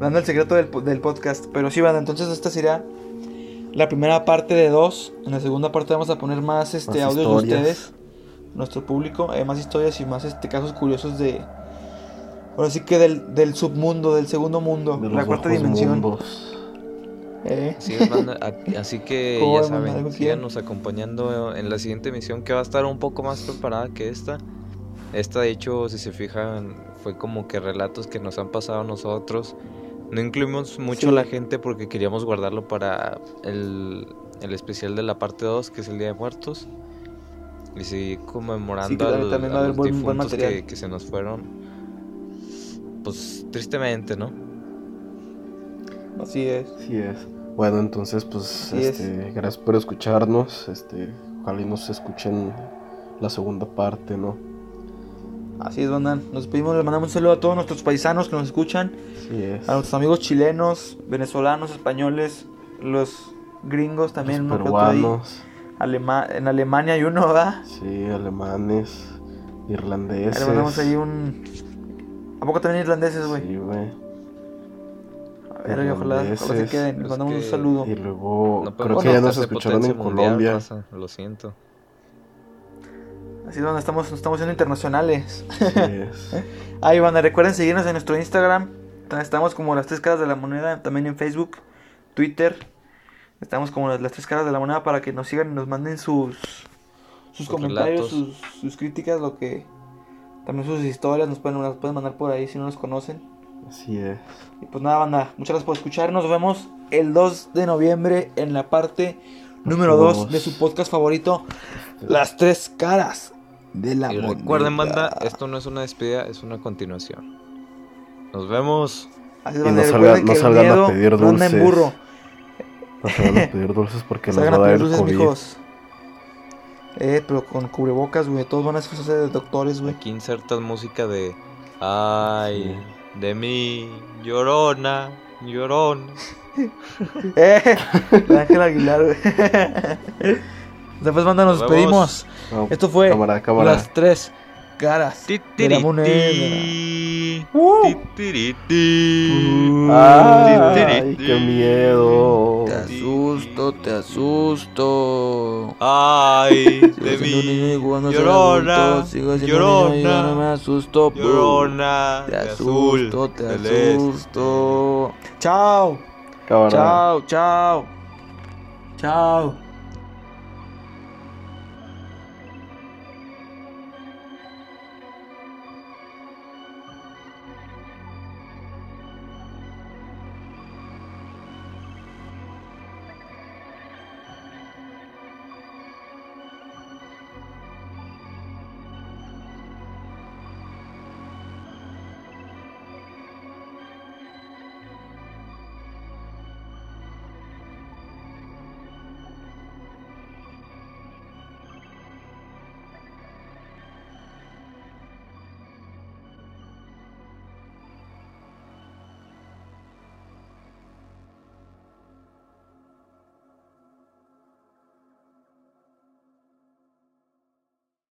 Dando el secreto del, po- del podcast. Pero sí, banda, entonces esta será la primera parte de dos. En la segunda parte vamos a poner más este Más audios de ustedes, nuestro público, eh, más historias y más este casos curiosos de. Ahora sí que del, del submundo, del segundo mundo, De la cuarta dimensión. Eh. Así, es, banda. A- Así que ¿Cómo ya saben, que síganos acompañando en la siguiente emisión que va a estar un poco más preparada que esta. Esta, de hecho, si se fijan, fue como que relatos que nos han pasado a nosotros. No incluimos mucho a la gente porque queríamos guardarlo para el, el especial de la parte 2, que es el Día de Muertos. Y seguir conmemorando Sí, que a, los- a buen- difuntos que se nos fueron. Pues tristemente, ¿no? Así es. Así es. Bueno, entonces, pues, es. este, gracias por escucharnos. Este, ojalá y nos escuchen la segunda parte, ¿no? Así es, banda. Nos despedimos, le mandamos un saludo a todos nuestros paisanos que nos escuchan, Así es. a nuestros amigos chilenos, venezolanos, españoles, los gringos también, Los peruanos, Alema- en Alemania hay uno, ¿verdad? sí, alemanes, irlandeses. Le mandamos ahí un. ¿A poco también irlandeses, güey? Sí, güey. A ver, ojalá, ojalá se queden. Les Es mandamos un saludo. Y luego, No creo que ya nos escucharon en Colombia. Lo siento. Así es donde estamos, estamos siendo internacionales. Así [LAUGHS] es. Ahí van, recuerden seguirnos en nuestro Instagram. Estamos como las tres caras de la moneda, también en Facebook, Twitter. Estamos como las, las tres caras de la moneda para que nos sigan y nos manden sus sus Sus comentarios, sus críticas, lo que también sus historias nos pueden, nos pueden mandar por ahí si no nos conocen. Así es. Y pues nada, banda, muchas gracias por escucharnos. Nos vemos el 2 de noviembre en la parte número 2 Dos. de su podcast favorito, Las tres caras de la Y moneda. recuerden, banda, esto no es una despedida, es una continuación. Nos vemos. Así es, Y banda, no salgan- no salgan a pedir no anda en dulces. burro. No se van a pedir dulces porque [LAUGHS] nos Salgan va a a dar pedir el COVID. mijos. Eh, pero con cubrebocas, güey. Todos van a hacerse de doctores, güey. Aquí insertas música de. Ay, de mí, llorona, llorona. [LAUGHS] Eh, de Ángel Aguilar, güey. [LAUGHS] Después, banda, nos Nos despedimos. No, Esto fue cámara, cámara. las tres caras de la moneda. Uh. Ay, qué miedo. Te asusto, te asusto. Ay, de mí, llorona, no me llorona, asusto. llorona, Te asusto, te celeste. asusto. Chao. Chao, chao. Chao.